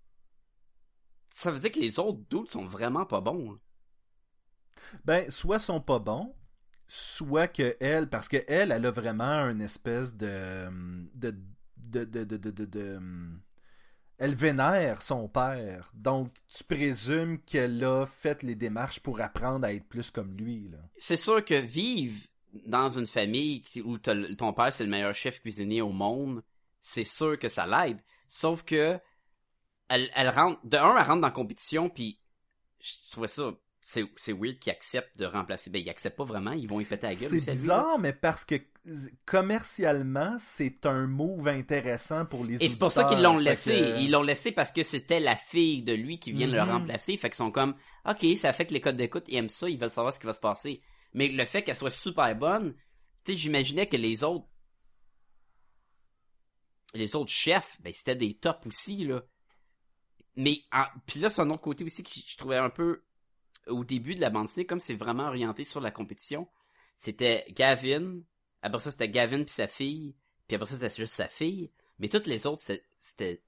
ça veut dire que les autres doutes sont vraiment pas bons. hein. Ben, soit sont pas bons, soit que elle, parce que elle, elle a vraiment une espèce de. de. de. de. de. de- elle vénère son père. Donc, tu présumes qu'elle a fait les démarches pour apprendre à être plus comme lui. C'est sûr que vivre dans une famille où ton père c'est le meilleur chef cuisinier au monde, c'est sûr que ça l'aide. Sauf que elle, elle rentre de un, elle rentre dans la compétition, puis je trouvais ça c'est weird qu'ils acceptent de remplacer. Ben ils acceptent pas vraiment, ils vont y péter la gueule. C'est lui, bizarre, mais parce que commercialement, c'est un move intéressant pour les Et c'est pour ça qu'ils l'ont laissé. que- Ils l'ont laissé parce que c'était la fille de lui qui vient de le Mhm. remplacer. Fait qu'ils sont comme, OK, ça fait que les codes d'écoute, ils aiment ça, ils veulent savoir ce qui va se passer. Mais le fait qu'elle soit super bonne, tu sais, j'imaginais que les autres, les autres chefs, ben, c'était des tops aussi, là. Mais, en... puis là, c'est un autre côté aussi que je trouvais un peu, au début de la bande dessinée, comme c'est vraiment orienté sur la compétition, c'était Gavin, après ça, c'était Gavin puis sa fille, puis après ça, c'était juste sa fille, mais toutes les autres, c'était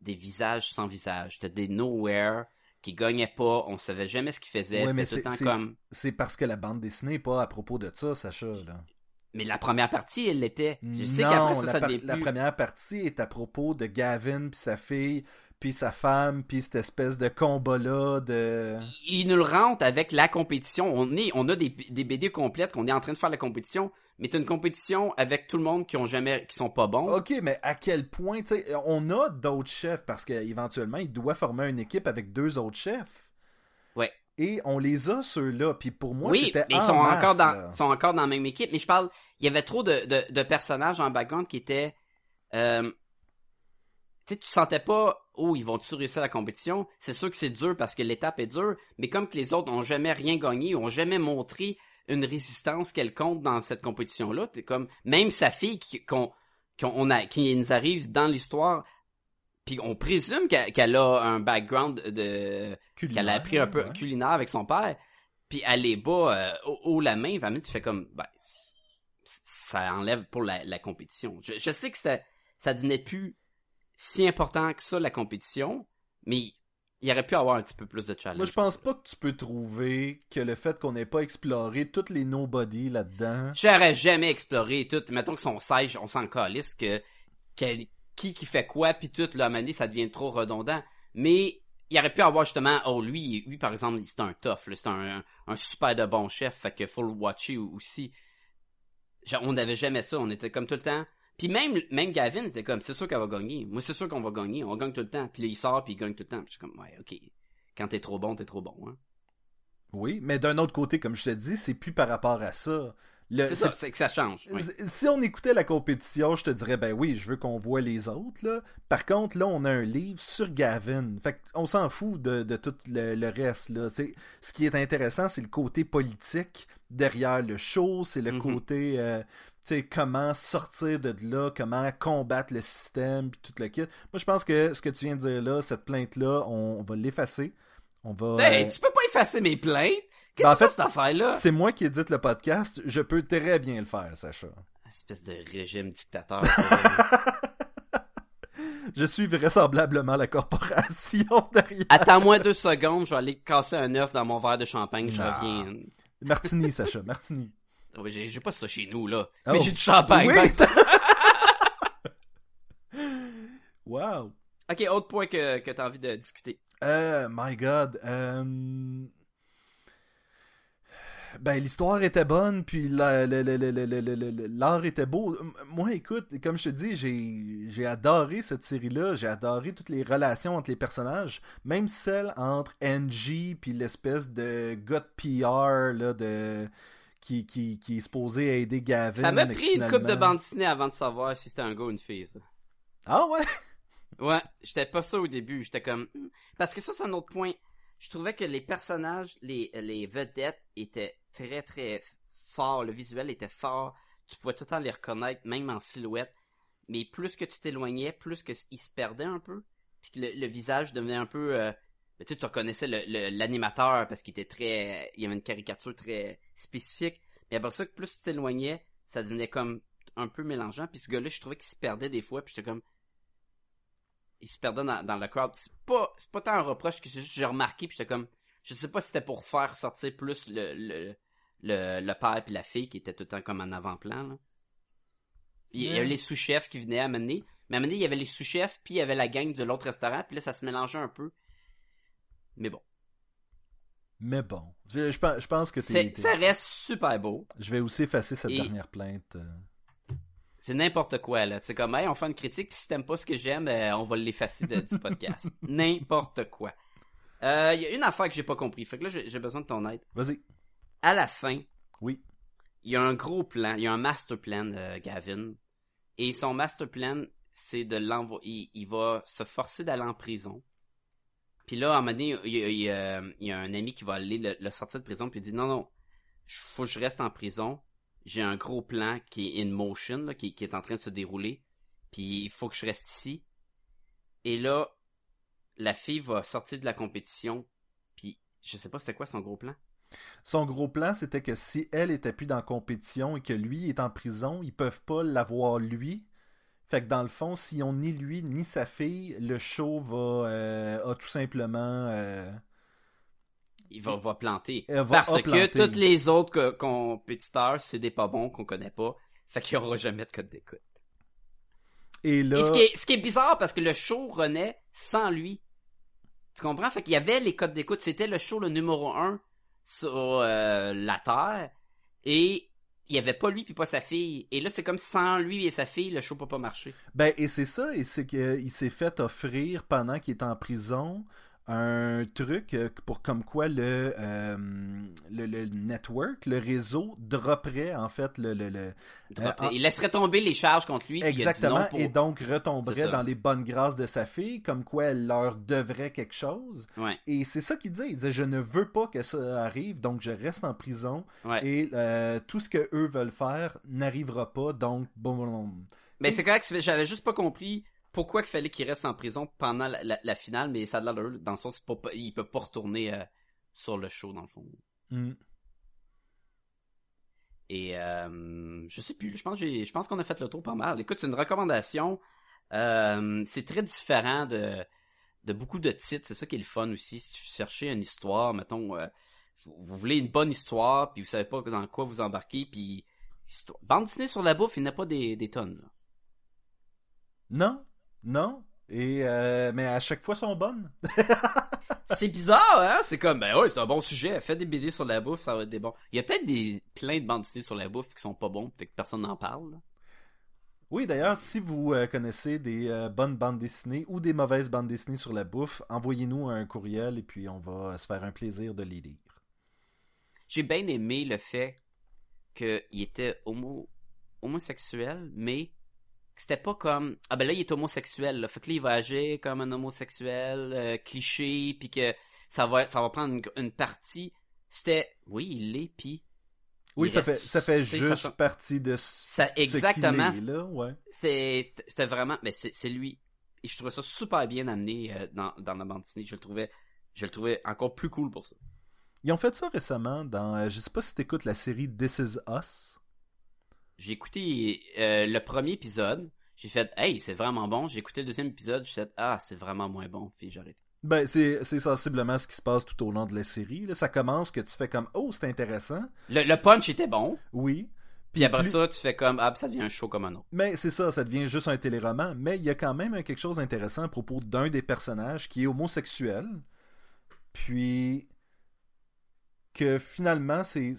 des visages sans visage. C'était des nowhere qui gagnaient pas, on savait jamais ce qu'ils faisaient, Ouais, c'était tout le temps comme... C'est parce que la bande dessinée n'est pas à propos de ça, Sacha. Là. Mais la première partie, elle l'était. Je sais qu'après ça, la, ça par- la première partie est à propos de Gavin puis sa fille, puis sa femme, puis cette espèce de combat-là de... Ils nous le rentrent avec la compétition. On est, on a des, des BD complètes qu'on est en train de faire la compétition, mais t'as une compétition avec tout le monde qui ont jamais, qui sont pas bons. Ok, mais à quel point, tu sais, on a d'autres chefs, parce qu'éventuellement, il doit former une équipe avec deux autres chefs. Ouais. Et on les a, ceux-là, puis pour moi, oui, c'était mais ils en sont masse, encore dans, là. sont encore dans la même équipe. Mais je parle, il y avait trop de, de, de personnages en background qui étaient, euh, tu tu sentais pas, oh, ils vont-tu réussir la compétition? C'est sûr que c'est dur parce que l'étape est dure, mais comme que les autres ont jamais rien gagné, ont jamais montré une résistance quelconque dans cette compétition-là, t'es comme, même sa fille qui, qu'on, qu'on- on a, qui nous arrive dans l'histoire, puis on présume qu'elle, qu'elle a un background de, qu'elle a appris un peu ouais. culinaire avec son père, puis elle les bat euh, haut, la main, vraiment tu fais comme ben ça enlève pour la, la compétition. Je, je sais que ça ça devenait plus si important que ça la compétition, mais il y aurait pu avoir un petit peu plus de challenge. Moi, je pense pas que tu peux trouver que le fait qu'on n'ait pas exploré toutes les nobody là-dedans. J'aurais jamais exploré tout. Mettons que son siège, on s'en calisse que, que- qui qui fait quoi puis tout là, à un moment donné, ça devient trop redondant. Mais il aurait pu avoir justement oh lui lui par exemple c'est un tough là, c'est un, un, un super de bon chef fait que faut le watcher aussi. Genre, on n'avait jamais ça, on était comme tout le temps. Puis même même Gavin était comme c'est sûr qu'elle va gagner. Moi c'est sûr qu'on va gagner, on gagne tout le temps. Puis là, il sort puis il gagne tout le temps. Puis je suis comme ouais, OK. Quand t'es trop bon, t'es trop bon hein. Oui, mais d'un autre côté, comme je te dis, c'est plus par rapport à ça. C'est ça, c'est que ça change. oui. Si on écoutait la compétition, je te dirais, ben oui, je veux qu'on voit les autres, là. Par contre, là, on a un livre sur Gavin. Fait on s'en fout de, de tout le, le reste, là. C'est- ce qui est intéressant, c'est le côté politique derrière le show, c'est le Mhm. côté, euh, sais, comment sortir de là, comment combattre le système, puis tout le kit. Moi, je pense que ce que tu viens de dire là, cette plainte-là, on, on va l'effacer. On va... Hey, euh, tu peux pas effacer mes plaintes? Qu'est-ce Ben, en que c'est fait, cette affaire-là? C'est moi qui édite le podcast, je peux très bien le faire, Sacha. Espèce de régime dictateur. Je suis vraisemblablement la corporation derrière. Attends-moi deux secondes, je vais aller casser un œuf dans mon verre de champagne, je Non. reviens. Martini, Sacha, Martini. Oh, j'ai, pas ça chez nous, là. Oh. Mais j'ai du champagne. Oui. wow. Ok, autre point que, que t'as envie de discuter. Euh, my god. Euh, ben, l'histoire était bonne, puis la, la, la, l'art était beau. Moi, écoute, comme je te dis, j'ai, j'ai adoré cette série-là. J'ai adoré toutes les relations entre les personnages, même celle entre Angie, puis l'espèce de gars de PR, là, de qui, qui, qui est supposé aider Gavin. Ça m'a pris une coupe de bande dessinée avant de savoir si c'était un gars ou une fille, ça. Ah ouais? Ouais, j'étais pas ça au début. J'étais comme... hmm. Parce que ça, c'est un autre point. Je trouvais que les personnages, les, les vedettes étaient très, très forts. Le visuel était fort. Tu pouvais tout le temps les reconnaître, même en silhouette. Mais plus que tu t'éloignais, plus que ils se perdaient un peu. Puis que le, le visage devenait un peu... euh, tu sais, tu reconnaissais le- le- l'animateur parce qu'il était très... Il y avait une caricature très spécifique. Mais après ça, que plus tu t'éloignais, ça devenait comme un peu mélangeant. Puis ce gars-là, je trouvais qu'il se perdait des fois. Puis j'étais comme il se perdait dans, dans le crowd. C'est pas, c'est pas tant un reproche que j'ai remarqué, puis j'étais comme, Je sais pas si c'était pour faire sortir plus le, le, le, le père puis la fille qui était tout le temps comme en avant-plan, Il y avait les sous-chefs qui venaient à mener. Mais à mener, il y avait les sous-chefs, puis il y avait la gang de l'autre restaurant, puis là, ça se mélangeait un peu. Mais bon. Mais bon, je, je pense, je pense que C'est- t'es... Ça reste super beau. Je vais aussi effacer cette Et- dernière plainte. euh. C'est n'importe quoi, là. C'est comme, hey, on fait une critique, puis si t'aimes pas ce que j'aime, euh, on va l'effacer de- du podcast. n'importe quoi. Il y a une affaire que j'ai pas compris. Fait que là, j'ai j'ai besoin de ton aide. Vas-y. À la fin, Oui. il y a un gros plan, il y a un master plan, euh, Gavin. Et son master plan, c'est de l'envoyer. Il, il va se forcer d'aller en prison. Puis là, à un moment donné, il y a, un ami qui va aller le, sortir de prison, puis il dit non, non, faut que je reste en prison. J'ai un gros plan qui est in motion, qui est en train de se dérouler. Puis il faut que je reste ici. Et là, la fille va sortir de la compétition. Puis je sais pas c'était quoi son gros plan. Son gros plan, c'était que si elle était plus dans la compétition et que lui est en prison, ils peuvent pas l'avoir lui. Fait que dans le fond, s'ils ont ni lui ni sa fille, le show va euh, a tout simplement euh, Il va, va planter. Va Parce planter. que tous les autres co- compétiteurs, c'est des pas bons qu'on connaît pas. Fait qu'il y aura jamais de code d'écoute. et là Et ce qui, est, ce qui est bizarre parce que le show renaît sans lui. Tu comprends? Fait qu'il y avait les codes d'écoute. C'était le show le numéro un sur euh, la Terre. Et il y avait pas lui puis pas sa fille. Et là, c'est comme sans lui et sa fille, le show peut pas marcher. ben et c'est ça et c'est qu'il s'est fait offrir pendant qu'il est en prison un truc euh, pour comme quoi le, euh, le le network, le réseau dropperait en fait le le, le- Il, Euh, en- il laisserait tomber les charges contre lui. Exactement, pour- et donc retomberait dans les bonnes grâces de sa fille, comme quoi elle leur devrait quelque chose. Ouais, Et c'est ça qu'il disait, il disait je ne veux pas que ça arrive, donc je reste en prison ouais. et euh, tout ce que eux veulent faire n'arrivera pas, donc bon, bon. Mais c'est correct, j'avais juste pas compris pourquoi il fallait qu'il reste en prison pendant la, la- la finale, mais ça a de l'air dans le sens, pas, ils peuvent pas retourner euh, sur le show, dans le fond. Hmm. Et euh, je sais plus, je pense, je qu'on a fait le tour pas mal. Écoute, c'est une recommandation. Euh, c'est très différent de, de beaucoup de titres, c'est ça qui est le fun aussi. Si tu cherchez une histoire, mettons, euh, vous, vous voulez une bonne histoire, puis vous savez pas dans quoi vous embarquer, puis histoire- bande dessinée sur la bouffe, il n'y en a pas des, des tonnes. là. Non, non? Et euh, mais à chaque fois sont bonnes. C'est bizarre, hein? C'est comme, ben ouais, c'est un bon sujet. Fais des BD sur la bouffe, ça va être des bons. Il y a peut-être des plein de bandes dessinées sur la bouffe qui sont pas bons, fait que personne n'en parle. là. Oui, d'ailleurs, si vous euh, connaissez des euh, bonnes bandes dessinées ou des mauvaises bandes dessinées sur la bouffe, envoyez-nous un courriel et puis on va se faire un plaisir de les lire. J'ai bien aimé le fait qu'il était homo homosexuel, mais c'était pas comme ah ben là il est homosexuel, là. fait que là il va agir comme un homosexuel euh, cliché, puis que ça va ça va prendre une, une partie. C'était oui il l'est, puis Oui, ça reste- fait, ça fait juste ça- partie de Ça- ce exactement. est, là, ouais. c'est c'était vraiment mais c'est c'est lui et je trouvais ça super bien amené euh, dans dans la bande dessinée je le trouvais je le trouvais encore plus cool pour ça Ils ont fait ça récemment dans. euh, je sais pas si t'écoutes la série This Is Us. J'ai écouté euh, le premier épisode j'ai fait hey c'est vraiment bon j'ai écouté le deuxième épisode j'ai fait ah c'est vraiment moins bon puis j'ai arrêté Ben, c'est c'est sensiblement ce qui se passe tout au long de la série. Là. Ça commence que tu fais comme Oh, c'est intéressant. le, le punch était bon Oui. puis après plus- ça tu fais comme ah ça devient un show comme un autre Mais c'est ça, ça devient juste un téléroman. Mais il y a quand même quelque chose d'intéressant à propos d'un des personnages qui est homosexuel. Puis que finalement, c'est.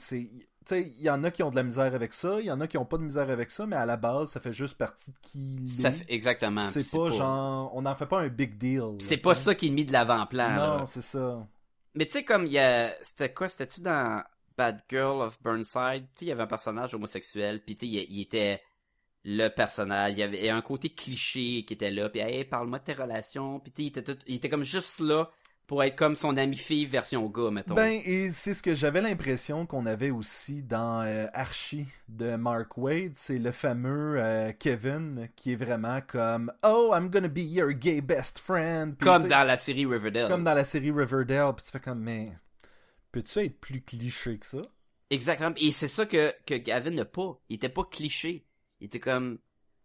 C'est- Tu sais, il y en a qui ont de la misère avec ça, il y en a qui ont pas de misère avec ça, mais à la base, ça fait juste partie de qui ça fait exactement C'est pas, genre. On n'en fait pas un big deal. c'est pas ça qui est mis de l'avant-plan. Non, c'est ça. Mais tu sais, comme il y a. C'était quoi C'était-tu dans Bad Girl of Burnside? Tu sais, il y avait un personnage homosexuel, puis tu sais, il, était le personnage. Il y avait un côté cliché qui était là, puis hey, parle-moi de tes relations, puis tu sais, il était, tout- il était comme juste là pour être comme son ami fille version gars, mettons. Ben, et c'est ce que j'avais l'impression qu'on avait aussi dans euh, Archie de Mark Wade. C'est le fameux euh, Kevin qui est vraiment comme Oh, I'm gonna be your gay best friend. Comme dans la série Riverdale. comme dans la série Riverdale. Puis tu fais comme, mais peux-tu être plus cliché que ça? Exactement. Et c'est ça que, que Gavin n'a pas. Il était pas cliché. Il était comme,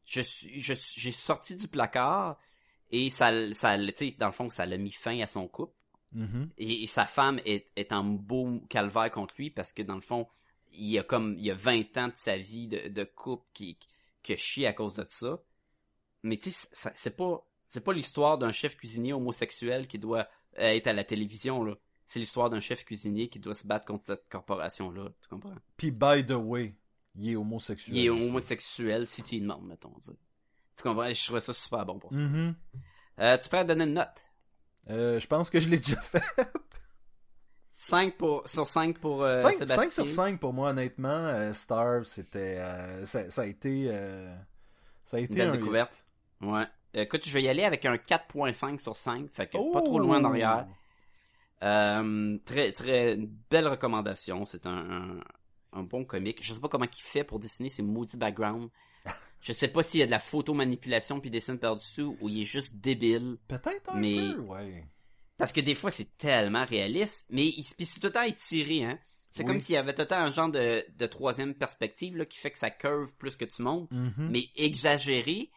je suis, je suis- j'ai sorti du placard et ça, ça, tu sais, dans le fond, ça l'a mis fin à son couple. Mhm. Et, et sa femme est, est en beau calvaire contre lui parce que dans le fond, il y a comme il y a 20 ans de sa vie de, de couple qui, a chié à cause de ça. Mais tu sais, c'est pas c'est pas l'histoire d'un chef cuisinier homosexuel qui doit euh, être à la télévision là. C'est l'histoire d'un chef cuisinier qui doit se battre contre cette corporation là. Tu comprends? Puis, by the way, il est homosexuel. Il est homosexuel si tu demandes, mettons. Tu comprends? Je trouvais ça super bon pour ça. Mhm. Euh, tu peux donner une note. Euh, je pense que je l'ai déjà fait. 5 pour, sur 5 pour euh, 5, Sébastien. sur 5 pour moi, honnêtement. Euh, Starve, c'était. ça, ça a été. ça a été Une belle un découverte. Ouais. Écoute, je vais y aller avec un 4.5 sur 5, fait que pas trop Oh! loin derrière. Euh, très, très une belle recommandation. C'est un, un, un bon comique. Je sais pas comment il fait pour dessiner ses maudits backgrounds. Je sais pas s'il y a de la photo manipulation puis il dessine par-dessus ou il est juste débile. Peut-être un Mais- peu, ouais. Parce que des fois, c'est tellement réaliste, mais il, c'est tout le temps étiré, hein. C'est Oui. comme s'il y avait tout le temps un genre de, de troisième perspective, là, qui fait que ça curve plus que tu montes, Mhm. mais exagéré.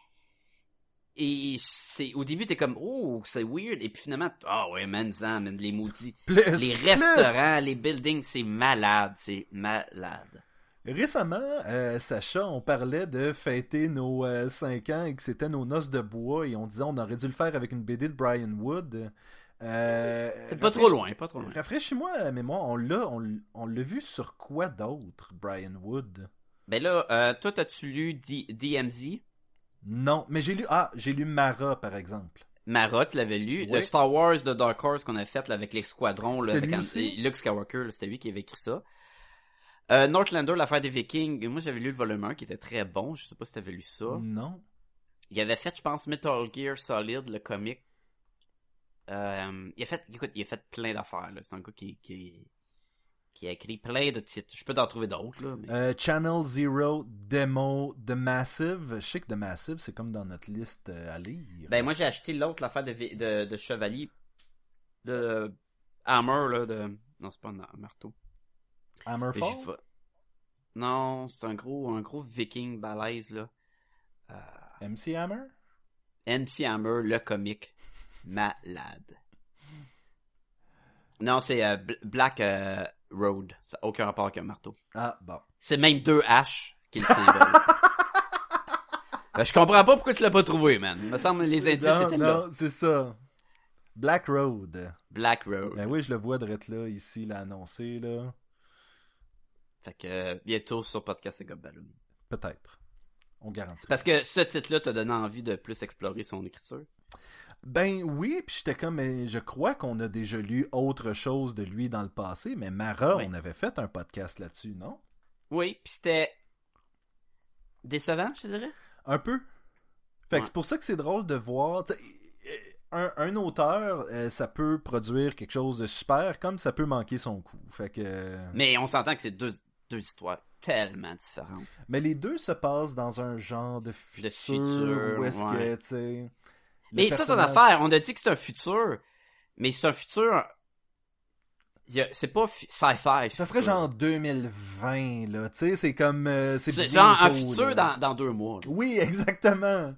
Et c'est, au début, t'es comme, oh, c'est weird. Et puis finalement, ah ouais, man, man, les maudits. Plus, Les plus. restaurants, les buildings, c'est malade, c'est malade. Récemment, euh, Sacha, on parlait de fêter nos 5 ans et que c'était nos noces de bois et on disait on aurait dû le faire avec une BD de Brian Wood. Euh, C'est pas trop loin, pas trop loin. Rafraîchis-moi la mémoire, on l'a, on, l'a vu sur quoi d'autre, Brian Wood? Ben là, euh, toi, as-tu lu D- DMZ? Non, mais j'ai lu, ah, j'ai lu Mara par exemple. Mara, tu l'avais lu. Le Star Wars de Dark Horse qu'on a fait là, avec les squadrons, là, C'était avec lui un- aussi? Luke Skywalker, c'était lui qui avait écrit ça. Euh, Northlander, l'affaire des Vikings. Moi, j'avais lu le volume 1 qui était très bon. Je sais pas si t'avais lu ça. Non. Il avait fait, je pense, Metal Gear Solid, le comic. Euh, il a fait, écoute, il a fait plein d'affaires, là. C'est un gars qui, qui, qui a écrit plein de titres. Je peux t'en trouver d'autres, là. mais- Euh, Channel Zero Demo The Massive. Je sais que The Massive, c'est comme dans notre liste à lire. Ben, moi, j'ai acheté l'autre, l'affaire de, de, de Chevalier. De Hammer, là, de... Non, c'est pas un marteau. Hammerfall? Fa- Non, c'est un gros, un gros viking balèze, là. Euh, MC Hammer? MC Hammer, le comique. Malade. Non, c'est euh, Bl- Black euh, Road. Ça n'a aucun rapport avec un marteau. Ah, bon. C'est même deux H qui le symbole. Euh, je comprends pas pourquoi tu l'as pas trouvé, man. Il me semble que les indices non, étaient là. non, c'est ça. Black Road. Black Road. Ben oui, je le vois d'être là, ici, l'a annoncé, là. Fait que euh, bientôt sur Podcast et Balloon. Peut-être. On garantit. Parce que ce titre-là t'a donné envie de plus explorer son écriture? Ben oui, puis j'étais comme, mais je crois qu'on a déjà lu autre chose de lui dans le passé, mais Mara, Oui. on avait fait un podcast là-dessus, non? Oui, puis c'était décevant, je dirais. Un peu. Fait que c'est pour ça que c'est drôle de voir. Un, un auteur, euh, ça peut produire quelque chose de super, comme ça peut manquer son coup. Fait que. euh, Mais on s'entend que c'est deux, deux histoires tellement différentes. Mais les deux se passent dans un genre de futur, futur, où est-ce ouais. que, tu sais. Mais ça, c'est une affaire. On a dit que c'est un futur, mais c'est un futur. C'est pas fi- sci-fi. Ça serait genre 2020, là. Tu sais, c'est comme. euh, c'est genre un futur dans, dans deux mois. là. Oui, exactement.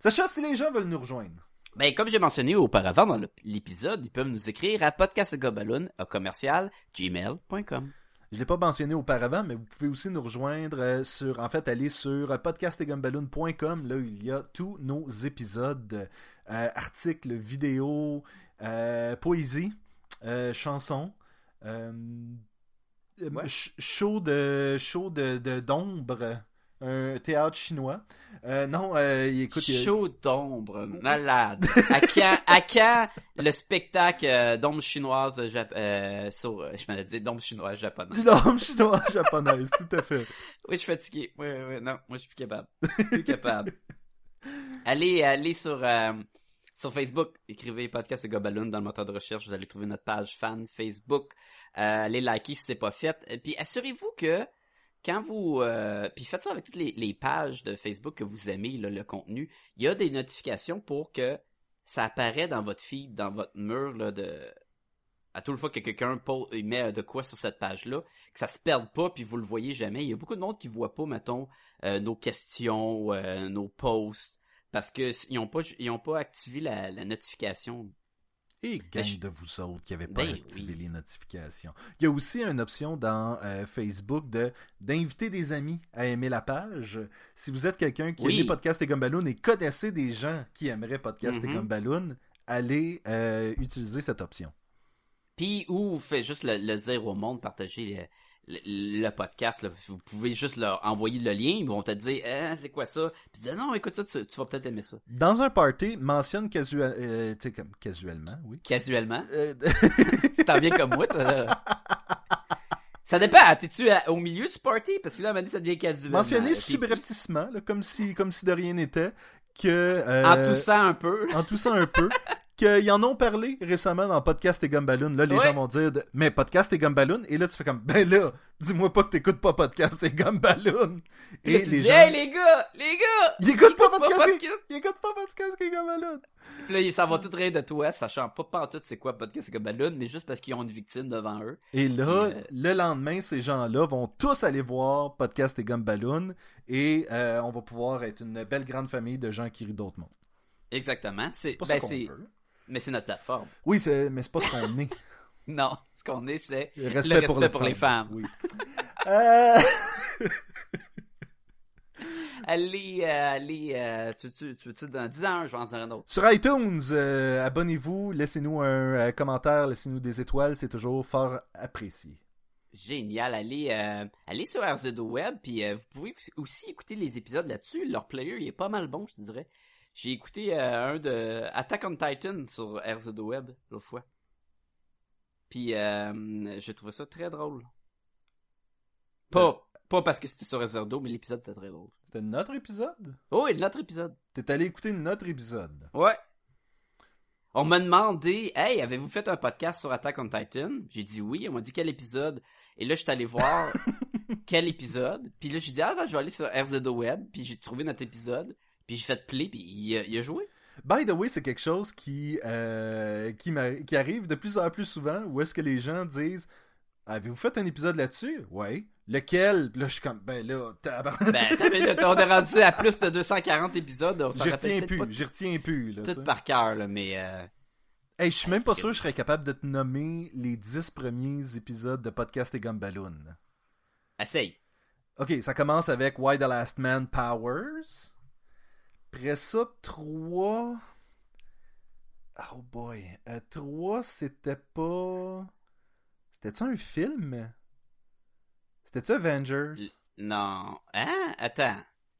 Sacha, si les gens veulent nous rejoindre. Ben, comme j'ai mentionné auparavant dans l'épisode, ils peuvent nous écrire à podcastgobaloon à commercial gmail.com. Je l'ai pas mentionné auparavant, mais vous pouvez aussi nous rejoindre euh, sur, en fait, aller sur euh, podcastegumballoon.com. Là, il y a tous nos épisodes, euh, articles, vidéos, euh, poésie, euh, chansons, Ouais. show de show de de- d'ombre, un théâtre chinois. Euh, non, euh, écoute, il a- Chaud d'ombre, malade. à quand, à quand le spectacle euh, d'ombre chinoise jap- euh, sur, euh, je m'allais dire d'ombre chinoise japonaise. du l'ombre chinois japonaise, tout à fait. Oui, je suis fatigué. Oui, oui, oui, non, moi je suis plus capable. Plus capable. allez, allez sur, euh, sur Facebook, écrivez podcast et Gobaloon dans le moteur de recherche, vous allez trouver notre page fan Facebook. Euh, allez liker si c'est pas fait. Et puis assurez-vous que quand vous euh, puis faites ça avec toutes les, pages de Facebook que vous aimez là, le contenu, il y a des notifications pour que ça apparaît dans votre feed, dans votre mur là, de à toute fois que quelqu'un met de quoi sur cette page-là, que ça se perde pas puis vous le voyez jamais. Il y a beaucoup de monde qui voit pas, mettons, euh, nos questions, euh, nos posts, parce que ils pas ils pas activé la, la notification. Et gang je- de vous autres qui n'avez pas Ben activé oui. les notifications. Il y a aussi une option dans euh, Facebook de d'inviter des amis à aimer la page. Si vous êtes quelqu'un qui Oui. aime Podcast et Gumballoon et connaissez des gens qui aimeraient Podcast et Mhm. Gumballoon, allez euh, utiliser cette option. Puis, ou faites juste le, le dire au monde, partager le, podcast. là. Vous pouvez juste leur envoyer le lien. Ils vont te dire, Eh, c'est quoi ça? Puis dire, non, écoute ça, tu, tu vas peut-être aimer ça. Dans un party, mentionne casual, euh, comme casuellement, oui. Casuellement? Euh, Tu t'en viens comme moi, toi, là. Ça dépend. T'es-tu au milieu du party? Parce que là, à un moment donné, ça devient casuellement. mentionner subrepticement, là, comme si comme si de rien n'était, que euh, En toussant un peu. en toussant un peu, qu'ils en ont parlé récemment dans Podcast et Gumballoon. Là, les Ouais. gens vont dire, de- mais Podcast et Gumballoon, et là, tu fais comme, ben là, dis-moi pas que t'écoutes pas Podcast et Gumballoon. Et tu les dis, gens, hey, les gars, les gars! ils écoutent pas pas Podcast, et- podcast. ils écoutent pas Podcast et Gumballoon. Puis là, ça va tout rire de toi, sachant pas pantoute c'est quoi podcast c'est comme ballon, mais juste parce qu'ils ont une victime devant eux. Et là, Et, euh, le lendemain, ces gens-là vont tous aller voir Podcast et Gumballoon, et euh, on va pouvoir être une belle grande famille de gens qui rient d'autres mondes. Exactement. C'est, pas ben, ça qu'on c'est, veut. Mais c'est notre plateforme. Oui, c'est- mais c'est pas ce qu'on est. Non, ce qu'on est, c'est Le le respect, pour, les femmes. Oui. Euh, Allez, euh, allez, euh, tu, tu, tu, tu, dans 10 ans, je vais en dire un autre. Sur iTunes, euh, abonnez-vous, laissez-nous un commentaire, laissez-nous des étoiles, c'est toujours fort apprécié. Génial. Allez, euh, allez sur RZO Web, puis vous pouvez aussi- écouter les épisodes là-dessus. Leur player, il est pas mal bon, je te dirais. J'ai écouté euh, un de Attack on Titan sur RZO Web l'autre fois. Puis euh, j'ai trouvé ça très drôle. Pas, pas parce que c'était sur RZO, mais l'épisode était très drôle. C'était notre épisode? Oh, et notre épisode. T'es allé écouter notre épisode. Ouais. On m'a demandé, hey, avez-vous fait un podcast sur Attack on Titan? J'ai dit oui. On m'a dit quel épisode? Et là, je suis allé voir quel épisode. Puis là, j'ai dit, ah, attends, je vais aller sur RZO Web. Puis j'ai trouvé notre épisode. Puis j'ai fait play. Puis il, a- il a joué. By the way, c'est quelque chose qui, euh, qui, arrive de plus en plus souvent, où est-ce que les gens disent Avez-vous fait un épisode là-dessus? Ouais. Lequel? Là, je suis comme, ben là, tabarnak. Ben, on est rendu à plus de 240 épisodes. J'y retiens plus, pas j'y retiens plus. Là, tout par cœur, là, mais... euh, Hey, je suis même pas sûr que je serais capable de te nommer les 10 premiers épisodes de Podcast et Gumballoon. essaye. Ok, ça commence avec Why the Last Man Powers. Après ça, 3. Oh boy. 3, c'était pas. C'était-tu un film? C'était-tu Avengers? Non. Hein? Attends.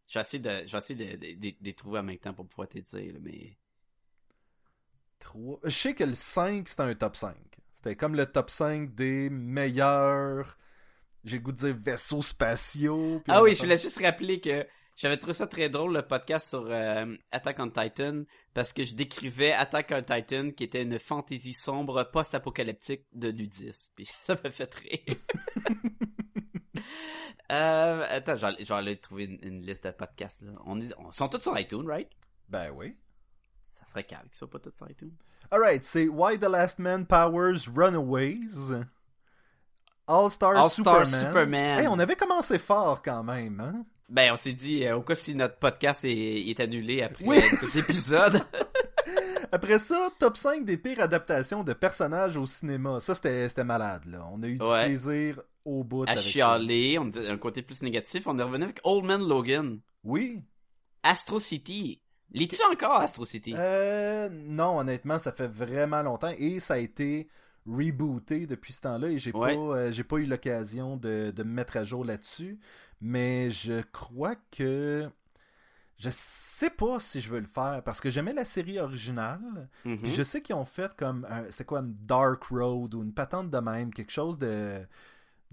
Je vais essayer de, je vais essayer de, de, de- de les trouver en même temps pour pouvoir te dire, mais... 3. Je sais que le 5, c'était un top 5. C'était comme le top 5 des meilleurs. J'ai le goût de dire vaisseaux spatiaux. Ah oui, je voulais juste rappeler que j'avais trouvé ça très drôle, le podcast sur euh, Attack on Titan, parce que je décrivais Attack on Titan, qui était une fantaisie sombre post-apocalyptique de nudisme. Puis ça m'a fait rire. euh, attends, aller trouver une, une liste de podcasts. Là. On est, on sont tous sur iTunes, right? Ben oui. Ça serait calme qu'ils soient pas tous sur iTunes. Alright, c'est Why the Last Man Powers Runaways. All-Star All-Star Superman. Superman. Hey, on avait commencé fort quand même, hein? Ben, on s'est dit, euh, au cas si notre podcast est, est annulé après Oui. cet épisode. Après ça, top 5 des pires adaptations de personnages au cinéma. Ça, c'était malade, là. On a eu du plaisir au bout. à avec ça. chialer, on a un côté plus négatif. On est revenu avec Old Man Logan. Oui. Astro City. L'es-tu encore Astro City? Euh, non, honnêtement, ça fait vraiment longtemps et ça a été rebooté depuis ce temps-là et j'ai Ouais. pas euh, j'ai pas eu l'occasion de, de me mettre à jour là-dessus. Mais je crois que je sais pas si je veux le faire parce que j'aimais la série originale. Mhm. Puis je sais qu'ils ont fait comme c'est quoi une Dark Road ou une patente de même, quelque chose de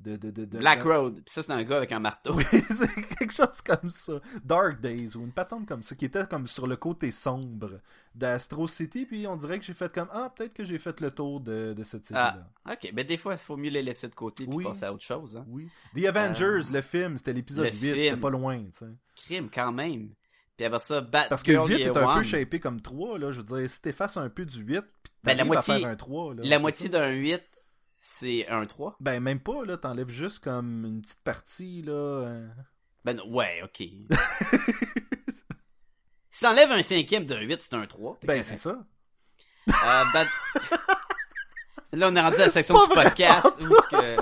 de, de, de- de- Black Road. Puis ça, c'est un gars avec un marteau. Oui, c'est quelque chose comme ça. Dark Days ou une patente comme ça qui était comme sur le côté sombre d'Astro City. Puis on dirait que j'ai fait comme Ah, peut-être que j'ai fait le tour de, de cette série-là. Ok, ben des fois, il faut mieux les laisser de côté puis Oui. passer à autre chose. Hein. Oui. The Avengers, le film, c'était l'épisode le 8, c'était pas loin. Crime, quand même. Puis après ça, Batgirl Parce que 8 est un peu shapé comme 3. Là, je veux dire, si t'effaces un peu du 8, puis Ben, la moitié- à faire un 3. Là, La moitié d'un 8, c'est un 3. Ben, même pas, là. T'enlèves juste comme une petite partie, là. euh. Ben non, ouais, ok. si t'enlèves un cinquième d'un 8, c'est un 3. T'es Ben, c'est ça. Euh, bad- Là, on est rendu à la section du podcast où que...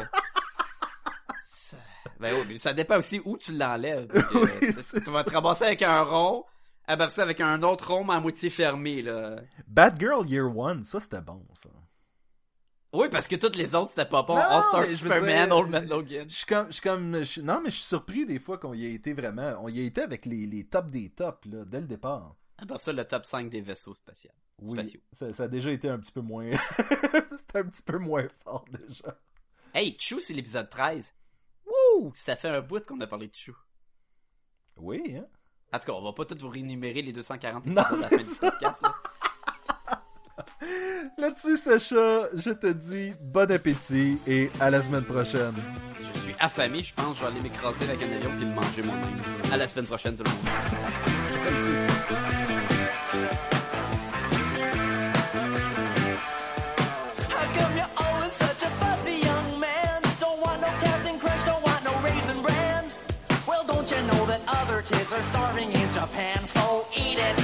Ça... Ben oui, mais ça dépend aussi où tu l'enlèves. Oui, tu vas te ramasser avec un rond, ça avec un autre rond mais à moitié fermé, là. Bad Girl Year One, ça c'était bon, ça. Oui, parce que toutes les autres, c'était pas bon. Non, All-Star veux Superman, dire, Old Man Logan. Je suis comme, je suis comme, je- non mais je suis surpris des fois qu'on y a été vraiment, on y a été avec les, les tops des tops là, dès le départ. Après ça, le top 5 des vaisseaux spatiaux. Oui, spatiaux. ça, ça a déjà été un petit peu moins, c'était un petit peu moins fort déjà. Hey, Chou, c'est l'épisode 13. Wouh! Ça fait un bout qu'on a parlé de Chou. Oui, hein. En tout cas, on va pas tous vous rénumérer les 240 Non, épisodes à la fin du podcast. là. Là-dessus, Sacha, je te dis bon appétit et à la semaine prochaine. Je suis affamé, je pense que je vais aller m'écraser un avion puis le manger moi-même. À la semaine prochaine, tout le monde. How come you're always such a fussy young man? Don't want no Captain Crunch, don't want no Raisin Bran. Well, don't you know that other kids are starving in Japan? So eat it,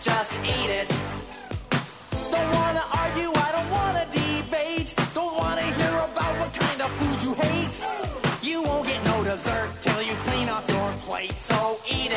just eat it. Dessert till you clean off your plate. So eat